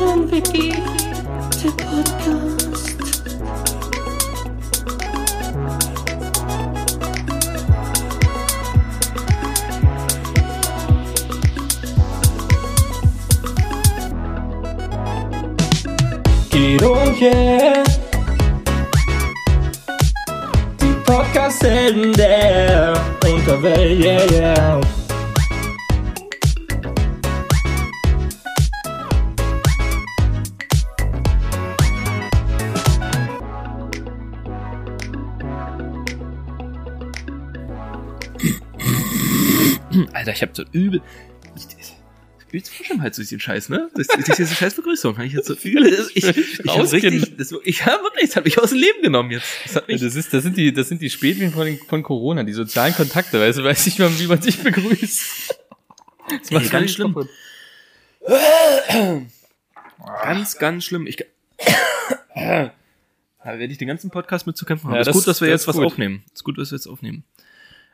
Wiki, der Podcast. Guido und yeah. Die Podcast-Helden der Unterwelt, yeah, yeah. Alter, ich hab so übel. Ich, Frosch im Hals durch den Scheiß, ne? Das, das, diese scheiß Begrüßung. Kann ich jetzt so übel. Ich, ich, ich hab richtig, das, ich hab wirklich, das hat mich aus dem Leben genommen jetzt. Das Das, ist, das, sind die, das sind die Spätchen von, von Corona, die sozialen Kontakte, weißt du, weiß nicht mal, wie man sich begrüßt. Das macht ganz schlimm. ganz, ganz schlimm. Ich, da werde ich den ganzen Podcast mit zu kämpfen haben. Ja, ist das- gut, dass wir das jetzt ist was gut. aufnehmen. Ist gut, dass wir jetzt aufnehmen.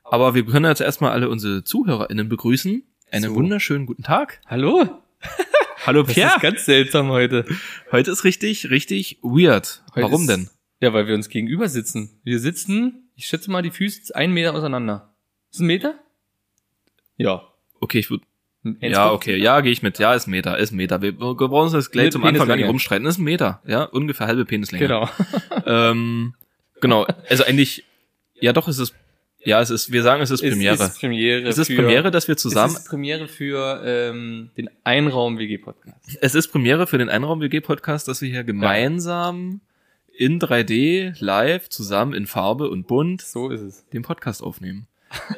Aber wir können jetzt erstmal alle unsere ZuhörerInnen begrüßen. Einen So. wunderschönen guten Tag. Hallo? Hallo Das Pierre. ist ganz seltsam heute. Heute ist richtig, richtig weird. heute Warum ist, denn? Ja, weil wir uns gegenüber sitzen. Wir sitzen, ich schätze mal, die Füße einen Meter auseinander. Ist ein Meter? Ja. Okay, ich würde Ja, okay, ja, gehe ich mit. Ja, ist ein Meter, ist ein Meter. Wir wir brauchen uns das gleich zum Anfang gar nicht rumstreiten. Ist ein Meter, ja, ungefähr halbe Penislänge. Genau. Ähm, genau, also eigentlich, ja doch, es ist, ja, es ist, wir sagen, es ist Premiere. Es ist Premiere. Es ist für, Premiere, dass wir zusammen, Es ist Premiere für ähm, den Einraum-WG-Podcast. es ist Premiere für den Einraum-WG-Podcast, dass wir hier gemeinsam in 3D, live, zusammen in Farbe und bunt So ist es. den Podcast aufnehmen.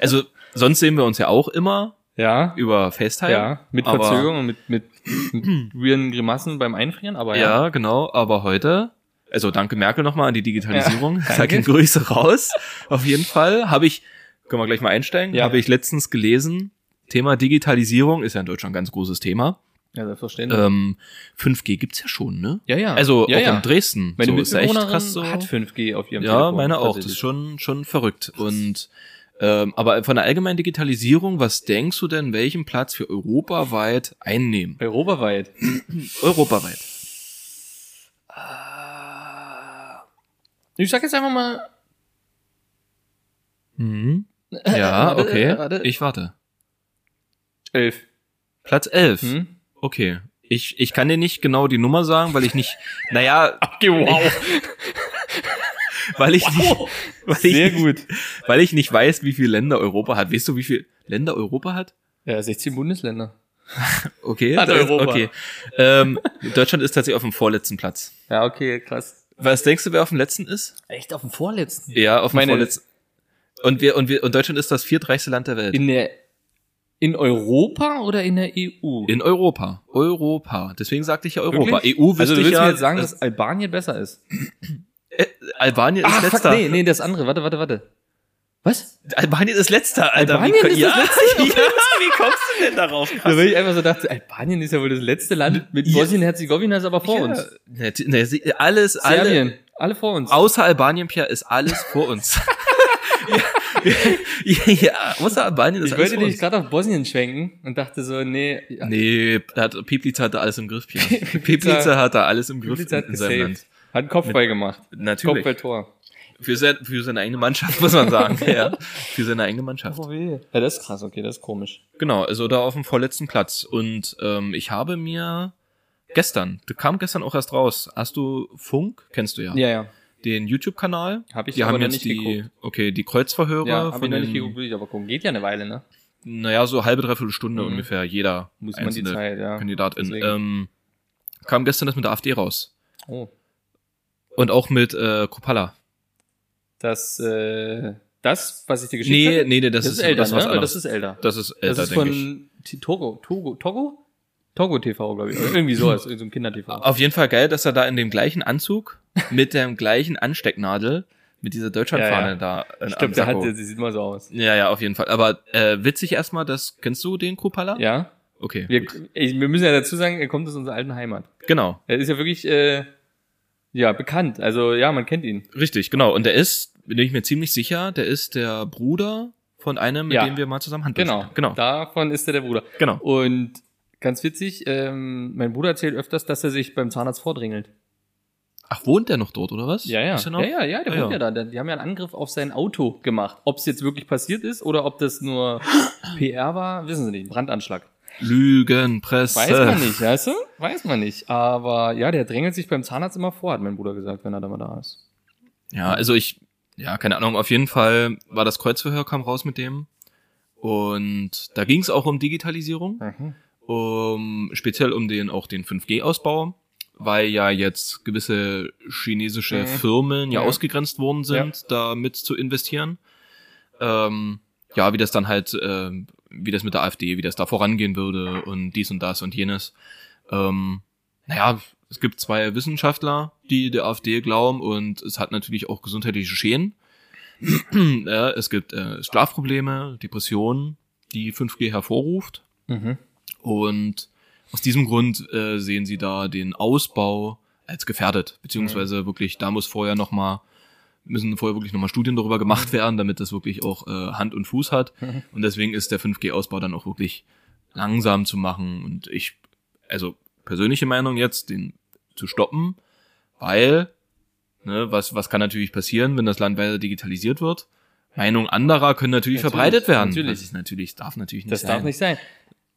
Also, sonst sehen wir uns ja auch immer Ja. über FaceTime. Ja, mit Verzögerung und mit, mit, mit weirden Grimassen beim Einfrieren, aber ja. Ja, genau. Aber heute, also danke Merkel nochmal an die Digitalisierung. Ja, Sag. Ihnen Grüße raus. Auf jeden Fall habe ich, können wir gleich mal einsteigen, Ja. habe ich letztens gelesen. Thema Digitalisierung ist ja in Deutschland ein ganz großes Thema. Ja, selbstverständlich. Ähm, 5G gibt's ja schon, ne? ja, ja. Also ja, auch ja. in Dresden. Meine so, ist echt krass so. hat 5G auf ihrem ja, Telefon. meine auch. Das ist schon, schon verrückt. Und ähm, aber von der allgemeinen Digitalisierung, was denkst du denn, welchen Platz wir europaweit einnehmen? Europaweit. Europaweit. Ich sag jetzt einfach mal. Mhm. Ja, Warte, okay. warte. Ich warte. 11. Platz 11. Hm? Okay. Ich, ich kann dir nicht genau die Nummer sagen, weil ich nicht, naja, Okay, wow. weil ich nicht, weil ich, Sehr nicht- gut. weil ich nicht weiß, wie viele Länder Europa hat. Weißt du, wie viele Länder Europa hat? Ja, 16 Bundesländer. Okay. Hat Europa. Okay. Ähm, Deutschland ist tatsächlich auf dem vorletzten Platz. Ja, okay, krass. Was denkst du, wer auf dem letzten ist? Echt auf dem vorletzten? Ja, auf dem Meine- vorletzten. Und wir, und wir, und Deutschland ist das viertreichste Land der Welt. In der, in Europa oder in der EU? In Europa. Europa. Deswegen sagte ich ja Europa. Wirklich? EU wüsste also du ich willst ja, mir jetzt sagen, dass dass Albanien besser ist? Albanien ist Ah, fuck, letzter. nee, nee, das andere. Warte, warte, warte. Was? Albanien ist letzter, Alter. Albanien wie, ist ja, das letzte? Ja, wie kommst du denn darauf? Da weil ich einfach so dachte, Albanien ist ja wohl das letzte Land mit. Bosnien-Herzegowina ist aber vor Ja. uns. Ne, ne, alles, alle, Serbien, alle vor uns. außer Albanien, Pierre, ist alles vor uns. ja, außer Albanien ist ich alles wollte uns. gerade auf Bosnien schwenken und dachte so, nee, ja, Nee, da hat, Pieplitz hat da alles im Griff, Pierre. Pieplitz hat da alles im Griff in, in seinem Land. Hat einen Kopfball gemacht. Natürlich. Kopfballtor. Für, sein, für seine eigene Mannschaft, muss man sagen. ja. Für seine eigene Mannschaft. Oh weh. Ja, das ist krass, okay, das ist komisch. Genau, also da auf dem vorletzten Platz. Und ähm, ich habe mir gestern, du kam gestern auch erst raus. Hast du Funk? Kennst du ja. Ja, ja. Den YouTube-Kanal. Hab ich die aber haben noch jetzt nicht die, geguckt. okay, die Kreuzverhörer Ja, hab ich noch nicht geguckt, will ich aber gucken. Geht ja eine Weile, ne? naja, so halbe, dreiviertel Stunde Mhm. ungefähr, jeder Muss man die Zeit, ja. Kandidatin. Ähm, kam gestern das mit der AfD raus. Oh. Und auch mit äh, Kupala. Das, äh, das, was ich dir geschickt Nee, hatte? nee, nee, das, das, ist ist älter, das ne? Das ist älter. Das ist älter, das ist von Togo, Togo, Togo? Togo TV, glaube ich. Irgendwie sowas, irgend so ein Kinder-TV. Auf jeden Fall geil, dass er da in dem gleichen Anzug mit der gleichen Anstecknadel mit dieser Deutschlandfahne Ja, ja. da in, Ich am glaube, der hat, der sieht mal so aus. Ja, ja, auf jeden Fall. Aber äh, witzig erstmal, das kennst du den Kupala? Ja. Okay. Wir, wir müssen ja dazu sagen, er kommt aus unserer alten Heimat. genau, Er ist ja wirklich, äh, ja, bekannt. Also, ja, man kennt ihn. richtig, genau. Und der ist, bin ich mir ziemlich sicher, der ist der Bruder von einem, mit Ja. dem wir mal zusammen Hand Genau. Genau. Davon ist er der Bruder. Genau. Und Ganz witzig, ähm, mein Bruder erzählt öfters, dass er sich beim Zahnarzt vordringelt. Ach, wohnt der noch dort, oder was? Ja, ja. Ja, ja, ja, der Ah, wohnt ja da. Der- Die haben ja einen Angriff auf sein Auto gemacht. Ob es jetzt wirklich passiert ist oder ob das nur PR war, wissen sie nicht. Brandanschlag. Lügenpresse. Weiß man nicht, weißt du? Weiß man nicht. Aber ja, der drängelt sich beim Zahnarzt immer vor, hat mein Bruder gesagt, wenn er da mal da ist. Ja, also ich, ja, keine Ahnung, auf jeden Fall war das Kreuzverhör, kam raus mit dem. Und da ging es auch um Digitalisierung, um speziell um den auch den 5G-Ausbau, weil ja jetzt gewisse chinesische Mhm. Firmen ja Ja. ausgegrenzt worden sind, da mit zu investieren. Ähm, ja, wie das dann halt, ähm, wie das mit der AfD, wie das da vorangehen würde und dies und das und jenes. Ähm, naja, es gibt zwei Wissenschaftler, die der AfD glauben und es hat natürlich auch gesundheitliche Schäden. ja, es gibt äh, Schlafprobleme, Depressionen, die 5G hervorruft. Mhm. Und aus diesem Grund äh, sehen sie da den Ausbau als gefährdet, beziehungsweise wirklich, da muss vorher noch mal müssen vorher wirklich nochmal Studien darüber gemacht werden, damit das wirklich auch äh, Hand und Fuß hat. Und deswegen ist der 5G-Ausbau dann auch wirklich langsam zu machen. Und ich, also persönliche Meinung jetzt, den zu stoppen, weil, ne, was, was kann natürlich passieren, wenn das Land weiter digitalisiert wird? Meinung anderer können natürlich, Natürlich, verbreitet werden. natürlich. Das ist natürlich, darf natürlich nicht Das sein. darf nicht sein.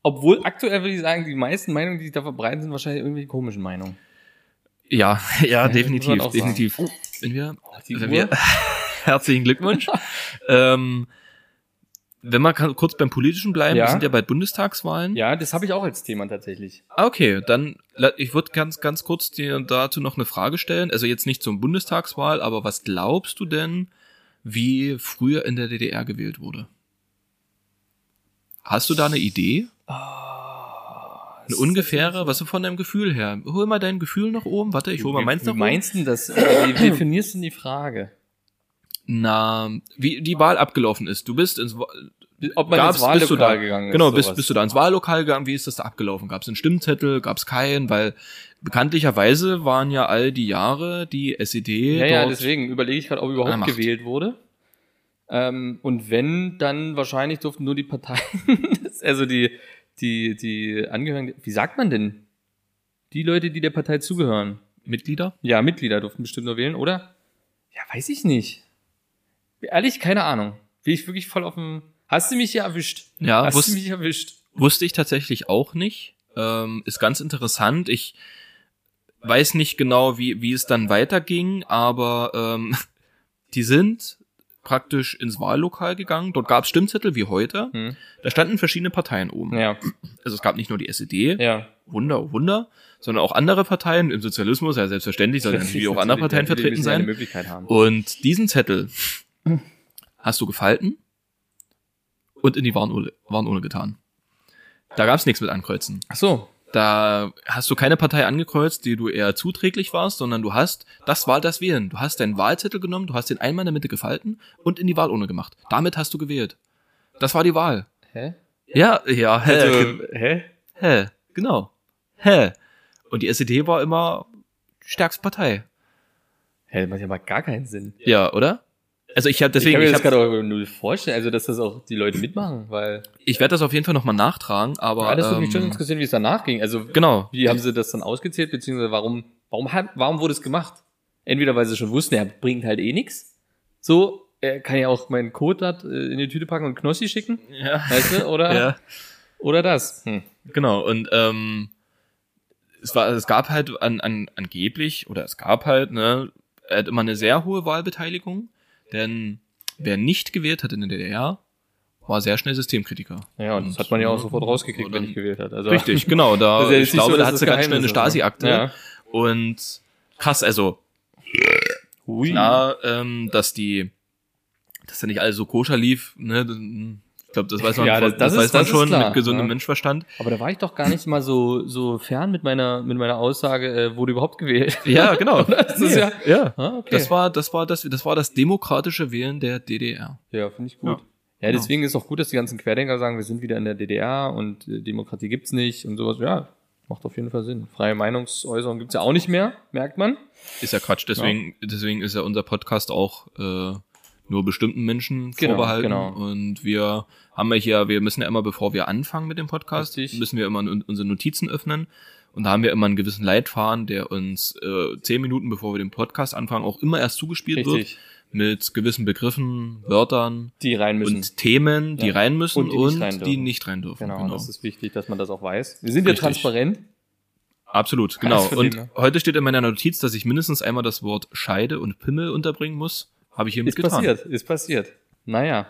Obwohl aktuell würde ich sagen, die meisten Meinungen, die sich da verbreiten, sind wahrscheinlich irgendwie komischen Meinungen. Ja, ja, definitiv, definitiv. Wenn wir, die wenn wir herzlichen Glückwunsch. ähm, wenn wir kurz beim Politischen bleiben, Ja. wir sind ja bald Bundestagswahlen. Ja, das habe ich auch als Thema tatsächlich. Ah, Okay, dann, ich würde ganz, ganz kurz dir dazu noch eine Frage stellen. Also jetzt nicht zum Bundestagswahl, aber was glaubst du denn, wie früher in der DDR gewählt wurde? Hast du da eine Idee? Eine ungefähre, was du von deinem Gefühl her? Hol mal dein Gefühl nach oben. Warte, ich hol mal meins Wie nach oben. meinst du das? Oder Wie definierst du denn die Frage? Na, wie die Wahl abgelaufen ist. Du bist ins Ob man gab's, ins Wahllokal bist du da, gegangen ist. Genau, bist, sowas. bist du da ins Wahllokal gegangen? Wie ist das da abgelaufen? Gab es einen Stimmzettel? Gab es keinen? Weil bekanntlicherweise waren ja all die Jahre die SED Ja, ja, deswegen überlege ich gerade, ob überhaupt gewählt wurde. Ähm, und wenn, dann wahrscheinlich durften nur die Parteien, also die, die, die Angehörigen, wie sagt man denn? Die Leute, die der Partei zugehören. Mitglieder? Ja, Mitglieder durften bestimmt nur wählen, oder? Ja, weiß ich nicht. Ehrlich, keine Ahnung. Bin ich wirklich voll auf dem. Hast du mich hier erwischt? Ja, Hast du mich erwischt? wusste ich tatsächlich auch nicht. Ähm, ist ganz interessant. Ich weiß nicht genau, wie, wie es dann weiterging, aber ähm, die sind praktisch ins Wahllokal gegangen. Dort gab es Stimmzettel wie heute. Hm. Da standen verschiedene Parteien oben. Ja, Also es gab nicht nur die SED, ja. Wunder, oh Wunder, sondern auch andere Parteien im Sozialismus, ja selbstverständlich, sollen natürlich auch andere Parteien Die müssen vertreten sein. Möglichkeit haben. Und diesen Zettel hast du gefalten und in die Warnurne, Warnurne getan. Da gab's nichts mit ankreuzen. Ach so. Da hast du keine Partei angekreuzt, die du eher zuträglich warst, sondern du hast, das war das Wählen. Du hast deinen Wahlzettel genommen, du hast den einmal in der Mitte gefalten und in die Wahlurne gemacht. Damit hast du gewählt. Das war die Wahl. Hä? Ja, ja, hä, Also, hä? hä, genau. Hä. Und die SED war immer die stärkste Partei. Hä, das macht ja mal gar keinen Sinn. Ja, oder? Also ich habe deswegen, ich kann mir das gerade auch null vorstellen, also dass das auch die Leute mitmachen, weil ich werde das auf jeden Fall nochmal nachtragen, aber ja, das würde mich schon ähm, interessieren, wie es danach ging. Also genau. wie haben sie das dann ausgezählt, beziehungsweise warum, warum, hat, warum wurde es gemacht? Entweder weil sie schon wussten, er bringt halt eh nix. So, er kann ja auch meinen Code dort äh, in die Tüte packen und Knossi schicken, Ja. weißt du, oder, ja, oder das. Hm. genau. Und ähm, es war, es gab halt an, an, angeblich oder es gab halt ne, er hat immer eine sehr hohe Wahlbeteiligung, denn wer nicht gewählt hat in der DDR, war sehr schnell Systemkritiker. Ja, und das hat man ja auch sofort rausgekriegt, Und wenn ich gewählt hat. Also, Richtig, genau. Da, ja ich glaube, so, da hat sie ganz schnell eine ne? Stasi-Akte. Ja. Und krass, also Hui. klar, ähm, dass die, dass da nicht alles so koscher lief, ne? Ich glaube, das weiß man, Ja, das- das, das ist- weiß man das schon klar, mit gesundem ja. Menschverstand. Aber da war ich doch gar nicht mal so, so fern mit meiner, mit meiner Aussage, äh, wurde überhaupt gewählt. Ja, genau. Das ist ja, ja. ah, okay. Das war, das war das, das war das demokratische Wählen der DDR. Ja, finde ich gut. Ja. Ja, deswegen ist auch gut, dass die ganzen Querdenker sagen, wir sind wieder in der DDR und äh, Demokratie gibt's nicht und sowas. Ja, macht auf jeden Fall Sinn. Freie Meinungsäußerung gibt's ja auch nicht mehr, merkt man. Ist ja Quatsch. Deswegen, deswegen ist ja unser Podcast auch äh, nur bestimmten Menschen Genau, vorbehalten. genau. Und wir haben ja hier, wir müssen ja immer, bevor wir anfangen mit dem Podcast, Richtig. müssen wir immer un- unsere Notizen öffnen. Und da haben wir immer einen gewissen Leitfaden, der uns äh, zehn Minuten bevor wir den Podcast anfangen, auch immer erst zugespielt Richtig. wird. Mit gewissen Begriffen, Wörtern Die rein müssen. und Themen, die Ja. rein müssen Und und die nicht rein die dürfen. nicht rein dürfen. genau, Genau, das ist wichtig, dass man das auch weiß. Wir sind ja transparent. Absolut, genau. Und her. heute steht in meiner Notiz, dass ich mindestens einmal das Wort Scheide und Pimmel unterbringen muss. Habe ich hiermit Ist getan. passiert, ist passiert. Naja.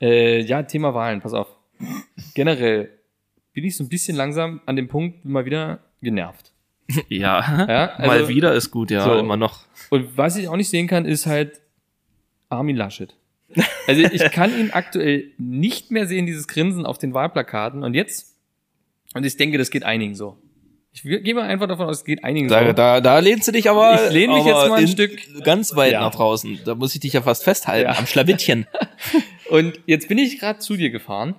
Äh, ja, Thema Wahlen, pass auf. Generell bin ich so ein bisschen langsam an dem Punkt mal wieder genervt. Ja, Ja, mal also- wieder ist gut, ja, So. immer noch. Und was ich auch nicht sehen kann, ist halt Armin Laschet. Also ich kann ihn aktuell nicht mehr sehen, dieses Grinsen auf den Wahlplakaten. Und jetzt, und ich denke, das geht einigen so. Ich gehe mal einfach davon aus, es geht einigen Da, so. da, da lehnst du dich aber, Ich lehne mich aber jetzt mal ein in- Stück- ganz weit Ja. nach draußen. Da muss ich dich ja fast festhalten, Ja. am Schlawittchen. Und jetzt bin ich gerade zu dir gefahren.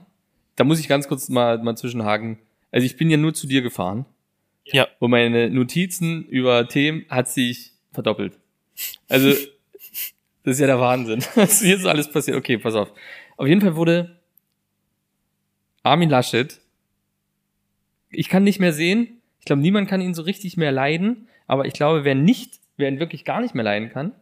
Da muss ich ganz kurz mal, mal zwischenhaken. Also ich bin ja nur zu dir gefahren. Ja. Und meine Notizen über Themen hat sich verdoppelt. Also, das ist ja der Wahnsinn. Was hier ist alles passiert. Okay, pass auf. Auf jeden Fall wurde Armin Laschet, ich kann nicht mehr sehen, glaube, niemand kann ihn so richtig mehr leiden, aber ich glaube, wer nicht, wer ihn wirklich gar nicht mehr leiden kann,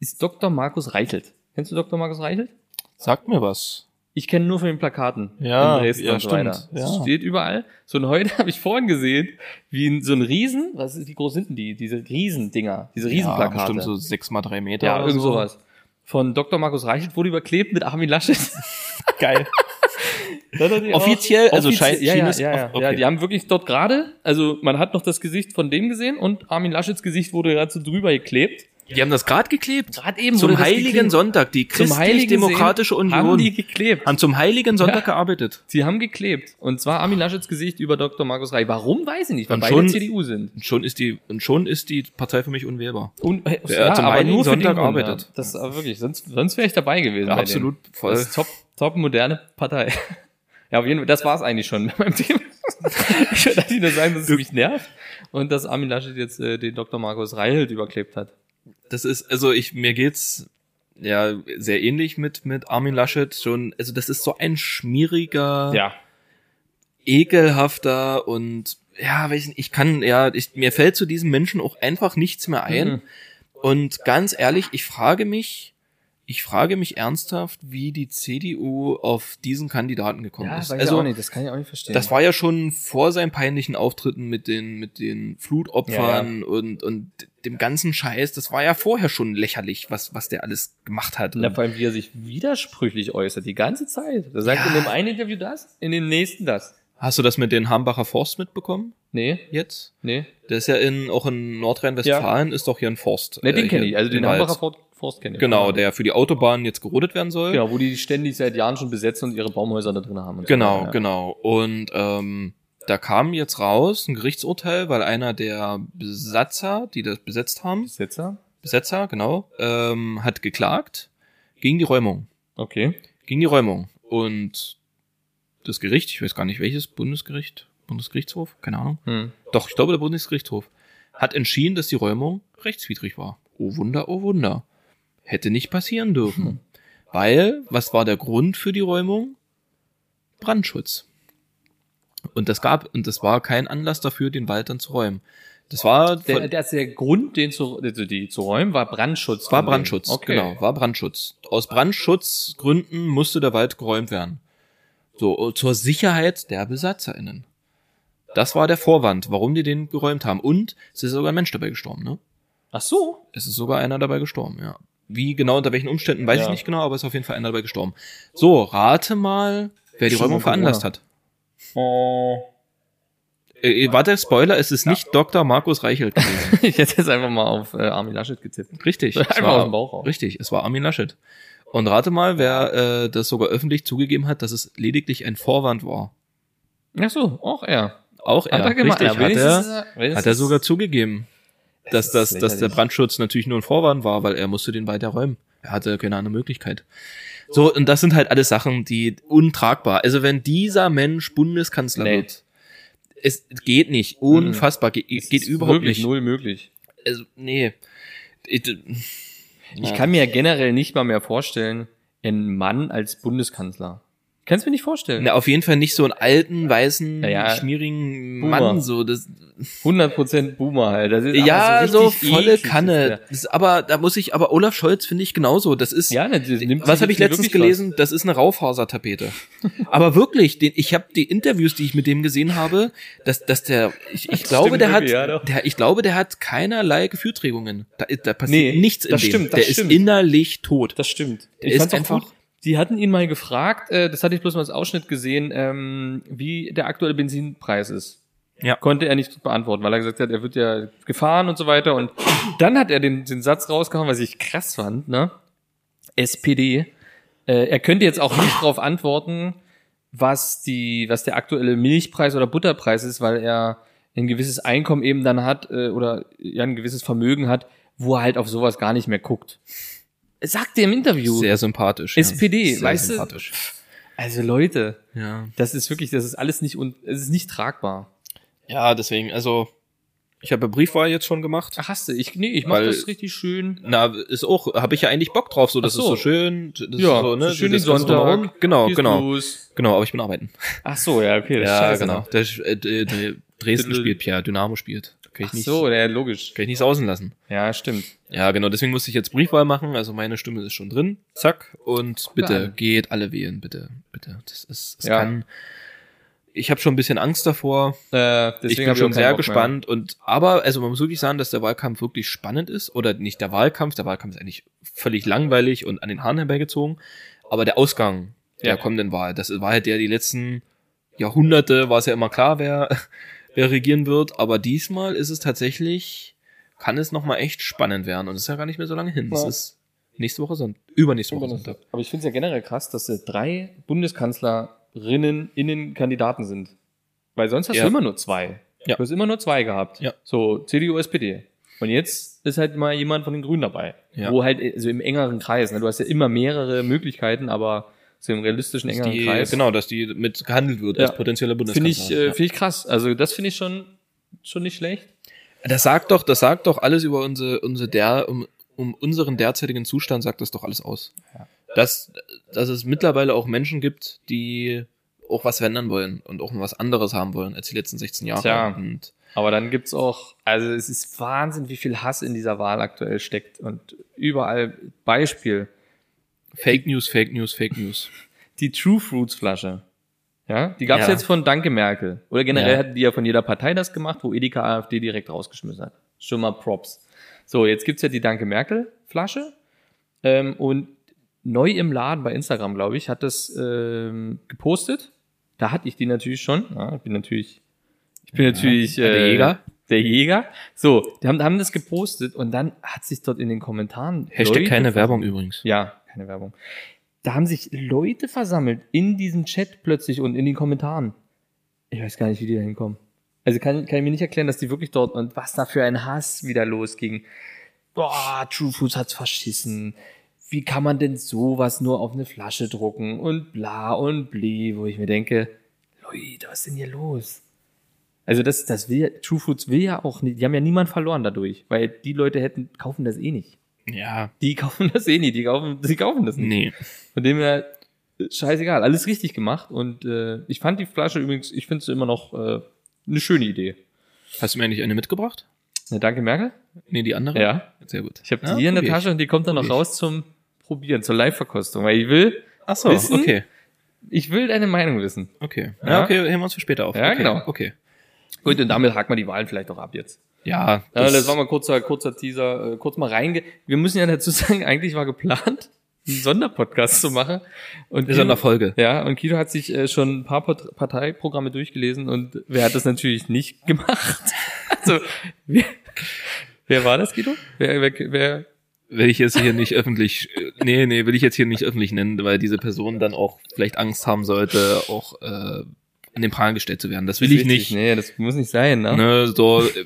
ist Dr. Markus Reichelt. Kennst du Dr. Markus Reichelt? Sag mir was. Ich kenne nur von den Plakaten Ja, in Dresden ja, und so stimmt. weiter. Ja. Es steht überall. So und heute habe ich vorhin gesehen, wie so ein Riesen, was ist, wie groß sind denn die? Diese Riesendinger, diese Ja, Riesenplakate. bestimmt so sechs mal drei Meter. ja, irgend so. sowas. Von Dr. Markus Reichelt wurde überklebt mit Armin Laschet. Geil. Da hat er die Offiziell? auch- Also offiziell, scheint- ja, schien ja, es- ja, ja. okay. ja, die haben wirklich dort gerade, also man hat noch das Gesicht von dem gesehen und Armin Laschets Gesicht wurde gerade so drüber geklebt. Die haben das gerade geklebt. Gerade eben Zum Heiligen geklebt. Sonntag, die christlich-demokratische Union haben die geklebt. haben zum Heiligen Sonntag Ja. gearbeitet. Sie haben geklebt. Und zwar Armin Laschets Gesicht über Dr. Markus Reich. Warum, weiß ich nicht, weil Und beide schon- CDU sind. Und schon ist die, und schon ist die Partei für mich unwählbar. Und, äh, Wer zum Heiligen Sonntag Grund, arbeitet. Ja. Das ist aber wirklich, sonst, sonst wäre ich dabei gewesen. Ja, absolut, voll. Das ist top, top moderne Partei. Ja, auf jeden Fall, das war's eigentlich schon mit meinem Thema. ich wollte eigentlich nur sagen, dass es mich nervt und dass Armin Laschet jetzt äh, den Dr. Markus Reichelt überklebt hat. Das ist, also ich, mir geht's ja sehr ähnlich mit, mit Armin Laschet schon. Also das ist so ein schmieriger, Ja. ekelhafter und ja, weiß nicht, ich kann, ja, ich, mir fällt zu diesem Menschen auch einfach nichts mehr ein. Mhm. Und ganz ehrlich, ich frage mich, ich frage mich ernsthaft, wie die CDU auf diesen Kandidaten gekommen ist. also, das kann ich auch nicht verstehen. das war ja schon vor seinen peinlichen Auftritten mit den, mit den Flutopfern Und, und dem ganzen Scheiß. Das war ja vorher schon lächerlich, was, was der alles gemacht hat. Na, vor allem, wie er sich widersprüchlich äußert, die ganze Zeit. Er sagt Ja. in dem einen Interview das, in dem nächsten das. hast du das mit den Hambacher Forst mitbekommen? Nee, Jetzt? nee. Der ist ja in, auch in Nordrhein-Westfalen ist doch hier ein Forst. Ne, den äh, kenne ich. Also den Wald. Hambacher Forst, Forst kenne ich. Genau, der für die Autobahn jetzt gerodet werden soll. Genau, wo die ständig seit Jahren schon besetzen und ihre Baumhäuser da drin haben. Und Genau, so, ja. genau. Und ähm, da kam jetzt raus ein Gerichtsurteil, weil einer der Besatzer, die das besetzt haben, Besetzer? Besetzer, genau, ähm, hat geklagt gegen die Räumung. Okay. Gegen die Räumung. Und das Gericht, ich weiß gar nicht welches, Bundesgericht, Bundesgerichtshof, keine Ahnung. Hm. Doch, ich glaube der Bundesgerichtshof hat entschieden, dass die Räumung rechtswidrig war. Oh Wunder, oh Wunder. Hätte nicht passieren dürfen. Weil, was war der Grund für die Räumung? Brandschutz. Und das gab, und das war kein Anlass dafür, den Wald dann zu räumen. Das war, Der, von, der, Grund, den zu, also die zu räumen, war Brandschutz. war. Brandschutz, Okay. genau, war Brandschutz. Aus Brandschutzgründen musste der Wald geräumt werden. So, zur Sicherheit der BesatzerInnen. Das war der Vorwand, warum die den geräumt haben. Und es ist sogar ein Mensch dabei gestorben, ne? Ach so. Es ist sogar einer dabei gestorben, ja. Wie genau, unter welchen Umständen, weiß Ja. ich nicht genau, aber es ist auf jeden Fall einer dabei gestorben. So, rate mal, wer die Räumung veranlasst hat. Äh, warte, Spoiler, es ist nicht Dr. Markus Reichelt gewesen. ich hätte jetzt einfach mal auf äh, Armin Laschet getippt. Richtig. Einfach war- aus dem Bauch raus. Richtig, es war Armin Laschet. Und rate mal, wer äh, das sogar öffentlich zugegeben hat, dass es lediglich ein Vorwand war. Ach so, auch er. Auch er, Hat er gemacht. richtig, Ja, hat, er, hat er sogar zugegeben, dass, ist das, dass der. Brandschutz natürlich nur ein Vorwand war, weil er musste den weiter räumen. Er hatte keine andere Möglichkeit. So, und das sind halt alles Sachen, die untragbar. Also wenn dieser Mensch Bundeskanzler Nee. wird, es geht nicht, unfassbar, geht, Es geht überhaupt nicht. null möglich. Also, nee. Ich- Ich kann mir ja generell nicht mal mehr vorstellen, einen Mann als Bundeskanzler. Kannst mir nicht vorstellen. Na, auf jeden Fall nicht so einen alten, weißen, Ja, ja. schmierigen Boomer. Mann, so, das, 100% Boomer halt. Das ist ja, so richtig volle eklig, Kanne. das Das ist, aber da muss ich, aber Olaf Scholz finde ich genauso. Das ist. Ja, ne, das was habe ich letztens gelesen? Das ist eine Raufasertapete. aber wirklich, den, ich habe die Interviews, die ich mit dem gesehen habe, dass, dass der, ich, ich glaube, der hat, ja, der, ich glaube, der hat keinerlei Gefühlträgungen. Da, da passiert Nee, nichts in das dem. stimmt, das der stimmt. ist innerlich tot. Das stimmt. Der ich ist einfach- gut. Die hatten ihn mal gefragt, äh, das hatte ich bloß mal als Ausschnitt gesehen, ähm, wie der aktuelle Benzinpreis ist. Ja. Konnte er nicht beantworten, weil er gesagt hat, er wird ja gefahren und so weiter. Und dann hat er den, den Satz rausgehauen, was ich krass fand, ne? SPD. Äh, er könnte jetzt auch nicht darauf antworten, was die, was der aktuelle Milchpreis oder Butterpreis ist, weil er ein gewisses Einkommen eben dann hat äh, oder ja ein gewisses Vermögen hat, wo er halt auf sowas gar nicht mehr guckt. Sagt er im Interview. Sehr sympathisch. SPD, Sehr weißt du? sympathisch. Also Leute, Ja. das ist wirklich, das ist alles nicht un es ist nicht tragbar. Ja, deswegen, also, ich habe Briefwahl jetzt schon gemacht. Ach hast du, ich nee, ich mach Weil- das richtig schön. Na, ist auch, habe ich ja eigentlich Bock drauf, so, das so. ist so schön, das Ja, ist so, ne, schön den Sonntag. drumherum. Genau, genau, los. genau, aber ich bin arbeiten. Ach so, ja, okay, das Ja, scheiße. genau. Der, äh, der, der Dresden spielt Pierre, Dynamo spielt. Kann ich Ach nicht, so, ja, logisch. kann ich nicht sausen lassen. Ja, stimmt. Ja, genau, deswegen musste ich jetzt Briefwahl machen, also meine Stimme ist schon drin. Zack. Und bitte, geht alle wählen, bitte, bitte. Das ist, es Ja. kann, ich habe schon ein bisschen Angst davor. Äh, deswegen ich bin schon sehr Bock mehr. gespannt und aber also man muss wirklich sagen, dass der Wahlkampf wirklich spannend ist oder nicht der Wahlkampf, der Wahlkampf ist eigentlich völlig langweilig und an den Haaren herbeigezogen, aber der Ausgang der Ja. kommenden Wahl, das war halt der die letzten Jahrhunderte war es ja immer klar, wer wer regieren wird, aber diesmal ist es tatsächlich kann es noch mal echt spannend werden und es ist ja gar nicht mehr so lange hin. Es Ja. ist nächste Woche Sonntag, übernächste Woche Sonntag. Aber ich finde es ja generell krass, dass äh, drei Bundeskanzlerinnen innen Kandidaten sind. Weil sonst hast Ja. du immer nur zwei. Ja. Du hast immer nur zwei gehabt. Ja. So CDU, SPD. Und jetzt ist halt mal jemand von den Grünen dabei. Ja. Wo halt äh, so im engeren Kreis. Ne? Du hast ja immer mehrere Möglichkeiten, aber so im realistischen engeren Die, Kreis. genau, dass die mit gehandelt wird Ja. als potenzieller Finde Bundeskanzler. ich, äh, Ja. finde ich krass. Also das finde ich schon, schon nicht schlecht. Das sagt doch, das sagt doch alles über unsere, unsere der, um, um unseren derzeitigen Zustand sagt das doch alles aus. Dass, dass es mittlerweile auch Menschen gibt, die auch was verändern wollen und auch was anderes haben wollen als die letzten 16 Jahre. Tja. Und Aber dann gibt's auch, also es ist Wahnsinn, wie viel Hass in dieser Wahl aktuell steckt. Und überall Beispiel. Fake News, Fake News, Fake News. die True Fruits Flasche. Ja, die gab's Ja. jetzt von Danke Merkel. Oder generell Ja. hatten die ja von jeder Partei das gemacht, wo Edeka AfD direkt rausgeschmissen hat. Schon mal Props. So, jetzt gibt's ja die Danke Merkel Flasche. Ähm, und neu im Laden bei Instagram, glaube ich, hat das ähm, gepostet. Da hatte ich die natürlich schon. Ja, ich bin natürlich, ich bin natürlich äh, der Jäger. Der Jäger. So, die haben, haben das gepostet und dann hat sich dort in den Kommentaren Hashtag keine. Werbung übrigens. Ja, keine Werbung. Da haben sich Leute versammelt in diesem Chat plötzlich und in den Kommentaren. Ich weiß gar nicht, wie die da hinkommen. Also kann, kann ich mir nicht erklären, dass die wirklich dort und was da für ein Hass wieder losging. Boah, True Foods hat's verschissen. Wie kann man denn sowas nur auf eine Flasche drucken und bla und bli, wo ich mir denke, Leute, was ist denn hier los? Also das, das will, True Foods will ja auch nicht, die haben ja niemand verloren dadurch, weil die Leute hätten, kaufen das eh nicht. Ja. Die kaufen das eh nicht, die kaufen, die kaufen das nicht. Nee. Von dem her, scheißegal, alles richtig gemacht. Und äh, ich fand die Flasche übrigens, ich finde es immer noch äh, eine schöne Idee. Hast du mir eigentlich eine mitgebracht? Ne, danke, Merkel. Nee, die andere? Ja. Sehr gut. Ich habe die Ja, hier in der ich. Tasche und die kommt dann noch Probier raus zum Probieren, zur Live-Verkostung. Weil ich will, Ach so, Wissen? okay. ich will deine Meinung wissen. Okay. Ja. Ja, okay, heben wir uns für später auf. Ja, okay. genau. Okay. Gut, und damit haken wir die Wahlen vielleicht auch ab jetzt. Ja, Ja, das, war mal kurzer, kurzer Teaser, äh, kurz mal reinge. Wir müssen ja dazu sagen, eigentlich war geplant, einen Sonderpodcast zu machen. Und ist an der Folge. Ja, und Kido hat sich äh, schon ein paar Part Parteiprogramme durchgelesen und wer hat das natürlich nicht gemacht? Also, wer, wer war das, Kido? Wer, wer, wer, will ich jetzt hier nicht öffentlich, äh, nee, nee, will ich jetzt hier nicht öffentlich nennen, weil diese Person dann auch vielleicht Angst haben sollte, auch äh, an den Pranger gestellt zu werden. Das will ich Richtig, nicht. Nee, das muss nicht sein, ne? Ne, so, äh,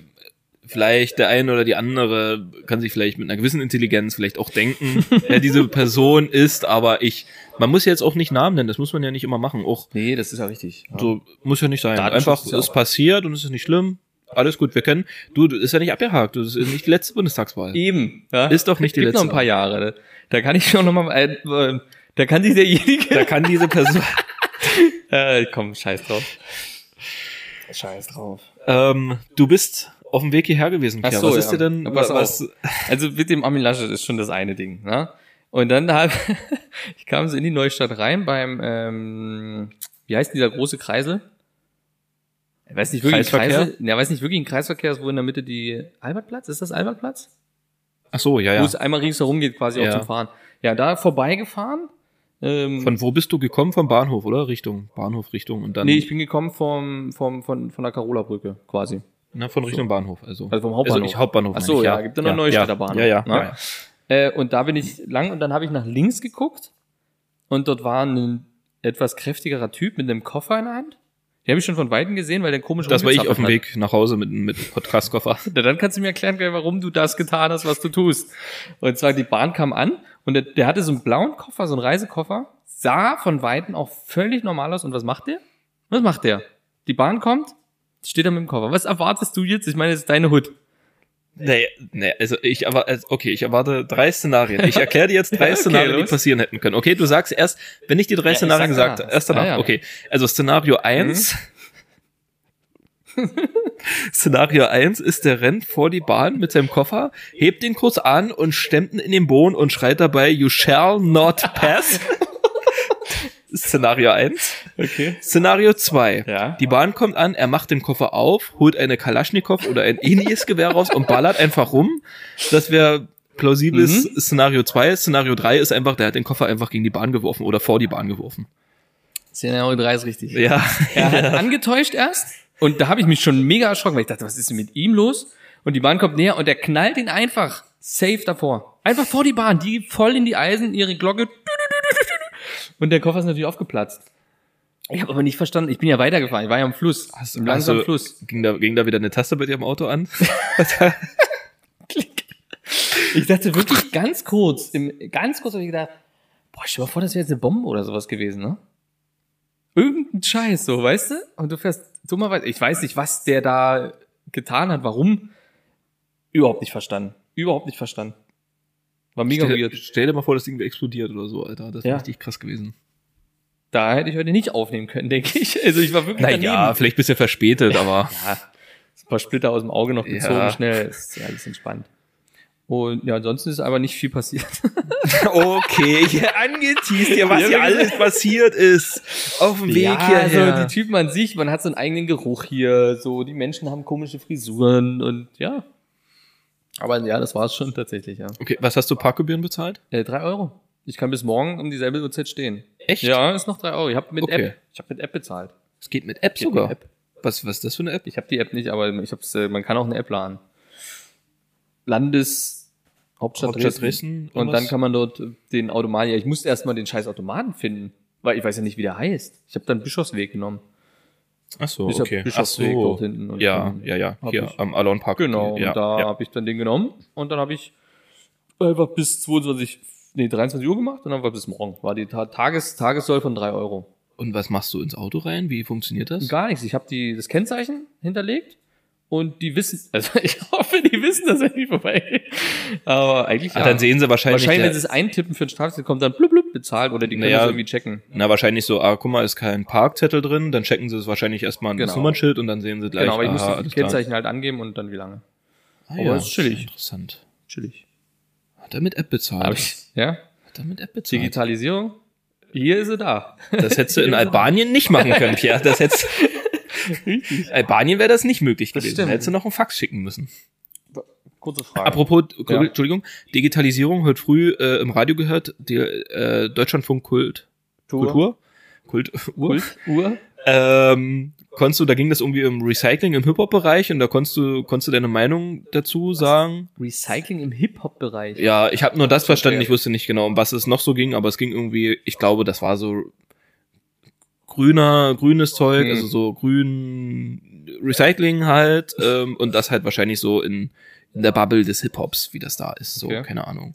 vielleicht der eine oder die andere kann sich vielleicht mit einer gewissen Intelligenz vielleicht auch denken, wer diese Person ist, aber ich, man muss jetzt auch nicht Namen nennen, das muss man ja nicht immer machen. Auch Nee, das ist ja richtig. Ja. so muss ja nicht sein. Einfach, ist ja auch- passiert und es ist nicht schlimm. alles gut, wir können, du, du ist ja nicht abgehakt, das ist nicht die letzte Bundestagswahl. Eben. Ja? Ist doch nicht die letzte. noch ein paar Jahre. Da kann ich schon noch mal, äh, äh, da kann sich derjenige. Da kann diese Person, äh, komm, scheiß drauf. Scheiß drauf. ähm, du bist auf dem Weg hierher gewesen, Pierre. Ach so, was ist ja. dir denn, was, auf. Also mit dem Armin Laschet ist schon das eine Ding. Ne? Und dann hab, ich kam so in die Neustadt rein beim, ähm, wie heißt dieser große Kreisel? Ich weiß nicht wirklich ein Kreisverkehr? Kreisel. Ja, weiß nicht wirklich ein Kreisverkehr ist, wo in der Mitte die Albertplatz, ist das Albertplatz? ach so, ja, Wo ja. es einmal ringsherum geht, quasi Ja. auch zum Fahren. Ja, da vorbeigefahren. Ähm, Von wo bist du gekommen? Vom Bahnhof, oder? Richtung, Bahnhof, Richtung und dann, nee, ich bin gekommen vom, vom, von, von der Carola-Brücke quasi. na, von Richtung Bahnhof, also. Also vom Hauptbahnhof. Also ich, Hauptbahnhof. Ach so, ich, ja, gibt ja noch Neustädter ja, Bahnhof, Ja, ja, ne? ja, ja. Äh, und da bin ich lang und dann habe ich nach links geguckt und dort war ein etwas kräftigerer Typ mit einem Koffer in der Hand. Den habe ich schon von Weitem gesehen, weil der komisch Das war ich auf dem Weg nach Hause mit, mit Podcast-Koffer. Dann kannst du mir erklären, warum du das getan hast, was du tust. Und zwar die Bahn kam an und der, der hatte so einen blauen Koffer, so einen Reisekoffer, sah von Weitem auch völlig normal aus. Und was macht der? Was macht der? Die Bahn kommt, steht er mit dem Koffer. Was erwartest du jetzt? Ich meine, es ist deine Hut. Nee, nee, also ich erwarte, okay, ich erwarte drei Szenarien. Ich erkläre dir jetzt drei Ja, okay, Szenarien, die los. passieren hätten können. Okay, du sagst erst, wenn ich dir drei Ja, Szenarien sag gesagt habe, erst danach. Ah, ja. Mhm. Okay, also Szenario eins. Szenario eins ist, der rennt vor die Bahn mit seinem Koffer, hebt den kurz an und stemmt ihn in den Boden und schreit dabei, you shall not pass. Szenario eins. Okay. Szenario 2. Ja. Die Bahn kommt an, er macht den Koffer auf, holt eine Kalaschnikow oder ein ähnliches Gewehr raus und ballert einfach rum. Das wäre plausibles Mhm. Szenario 2. Szenario 3 ist einfach, der hat den Koffer einfach gegen die Bahn geworfen oder vor die Bahn geworfen. Szenario 3 ist richtig. Ja. Er hat angetäuscht erst und da habe ich mich schon mega erschrocken, weil ich dachte, was ist denn mit ihm los? Und die Bahn kommt näher und er knallt ihn einfach safe davor. Einfach vor die Bahn, die voll in die Eisen, ihre Glocke. Und der Koffer ist natürlich aufgeplatzt. Ich habe aber nicht verstanden, ich bin ja weitergefahren, ich war ja am Fluss, Hast, im langsamen du- Fluss. Ging da, ging da wieder eine Taste bei dir im Auto an? Ich dachte wirklich ganz kurz, im, ganz kurz habe ich gedacht, boah, stell dir mal vor, das wäre jetzt eine Bombe oder sowas gewesen, ne? Irgendein Scheiß, so, weißt du? Und du fährst dummerweise, ich weiß nicht, was der da getan hat, warum. Überhaupt nicht verstanden. Überhaupt nicht verstanden. War mega stell, weird. stell dir mal vor, das Ding explodiert oder so, Alter. Das wäre Ja. richtig krass gewesen. Da hätte ich heute nicht aufnehmen können, denke ich. Also ich war wirklich Naja, daneben. vielleicht bisschen verspätet, aber Ja, ein paar Splitter aus dem Auge noch gezogen, Ja. schnell. Ist ja alles entspannt. Und ja, ansonsten ist aber nicht viel passiert. okay, hier angeteased, hier, was Ja, hier alles passiert ist. Auf dem Weg ja, hierher. also die Typen an sich, man hat so einen eigenen Geruch hier, so die Menschen haben komische Frisuren und ja. Aber ja, das war's schon tatsächlich, ja. Okay, was hast du Parkgebühren bezahlt? Äh, drei Euro. Ich kann bis morgen um dieselbe Uhrzeit stehen. Echt? Ja, ist noch drei Euro. Ich habe mit Okay. App. Ich habe mit App bezahlt. Es geht mit App Geht sogar. mit App. Was, was ist das für eine App? Ich habe die App nicht, aber ich hab's, äh, man kann auch eine App laden. Landes Hauptstadt, Hauptstadt Dresden. Und dann kann man dort den Automaten, ja, ich musste erstmal den scheiß Automaten finden, weil ich weiß ja nicht, wie der heißt. Ich habe dann Bischofsweg genommen. Ach so, ja okay. Bischofsweg so. dort hinten. Ja, ja, ja. hab Hier am Alon Park. Genau, Ja, und da ja. habe ich dann den genommen und dann habe ich einfach bis 22, nee, 23 Uhr gemacht und dann war bis morgen. War die Ta Tages Tagessoll von drei Euro. Und was machst du ins Auto rein? Wie funktioniert das? Gar nichts. Ich habe das Kennzeichen hinterlegt und die wissen, also ich hoffe, die wissen, dass er nicht vorbei. Aber eigentlich Ah, dann sehen sie wahrscheinlich. Wahrscheinlich, wenn der- sie es eintippen für den Strafzettel, kommt dann blub, blub, bezahlt oder die können Naja, das irgendwie checken. na, wahrscheinlich so, ah, guck mal, ist kein Parkzettel drin, dann checken sie es wahrscheinlich erstmal an das Genau. Nummernschild und dann sehen sie gleich, Genau, aber ich muss aha, alles klar. Kennzeichen halt angeben und dann wie lange. Ah, aber ja, ist chillig. Interessant. Chillig. Hat er mit App bezahlt? Hab ich, ja? Hat er mit App bezahlt? Digitalisierung. Hier ist sie da. Das hättest du in Albanien nicht machen können, Pierre. Das hättest, Albanien wäre das nicht möglich gewesen. Da hättest du noch einen Fax schicken müssen. Kurze Frage. Apropos, Ja. Entschuldigung, Digitalisierung, heute früh äh, im Radio gehört, die, äh, Deutschlandfunk Kult, Kultur, Kult, Uhr. Kult, Uhr. Ähm, konntest du, da ging das irgendwie um Recycling im Hip-Hop-Bereich und da konntest du, konntest du deine Meinung dazu sagen? Recycling im Hip-Hop-Bereich. Ja, ich habe nur das verstanden, Okay. ich wusste nicht genau, um was es noch so ging, aber es ging irgendwie, ich glaube, das war so grüner, grünes Zeug, also so grün Recycling halt, ähm, und das halt wahrscheinlich so in, in der Bubble des Hip-Hops, wie das da ist, so, Okay. keine Ahnung.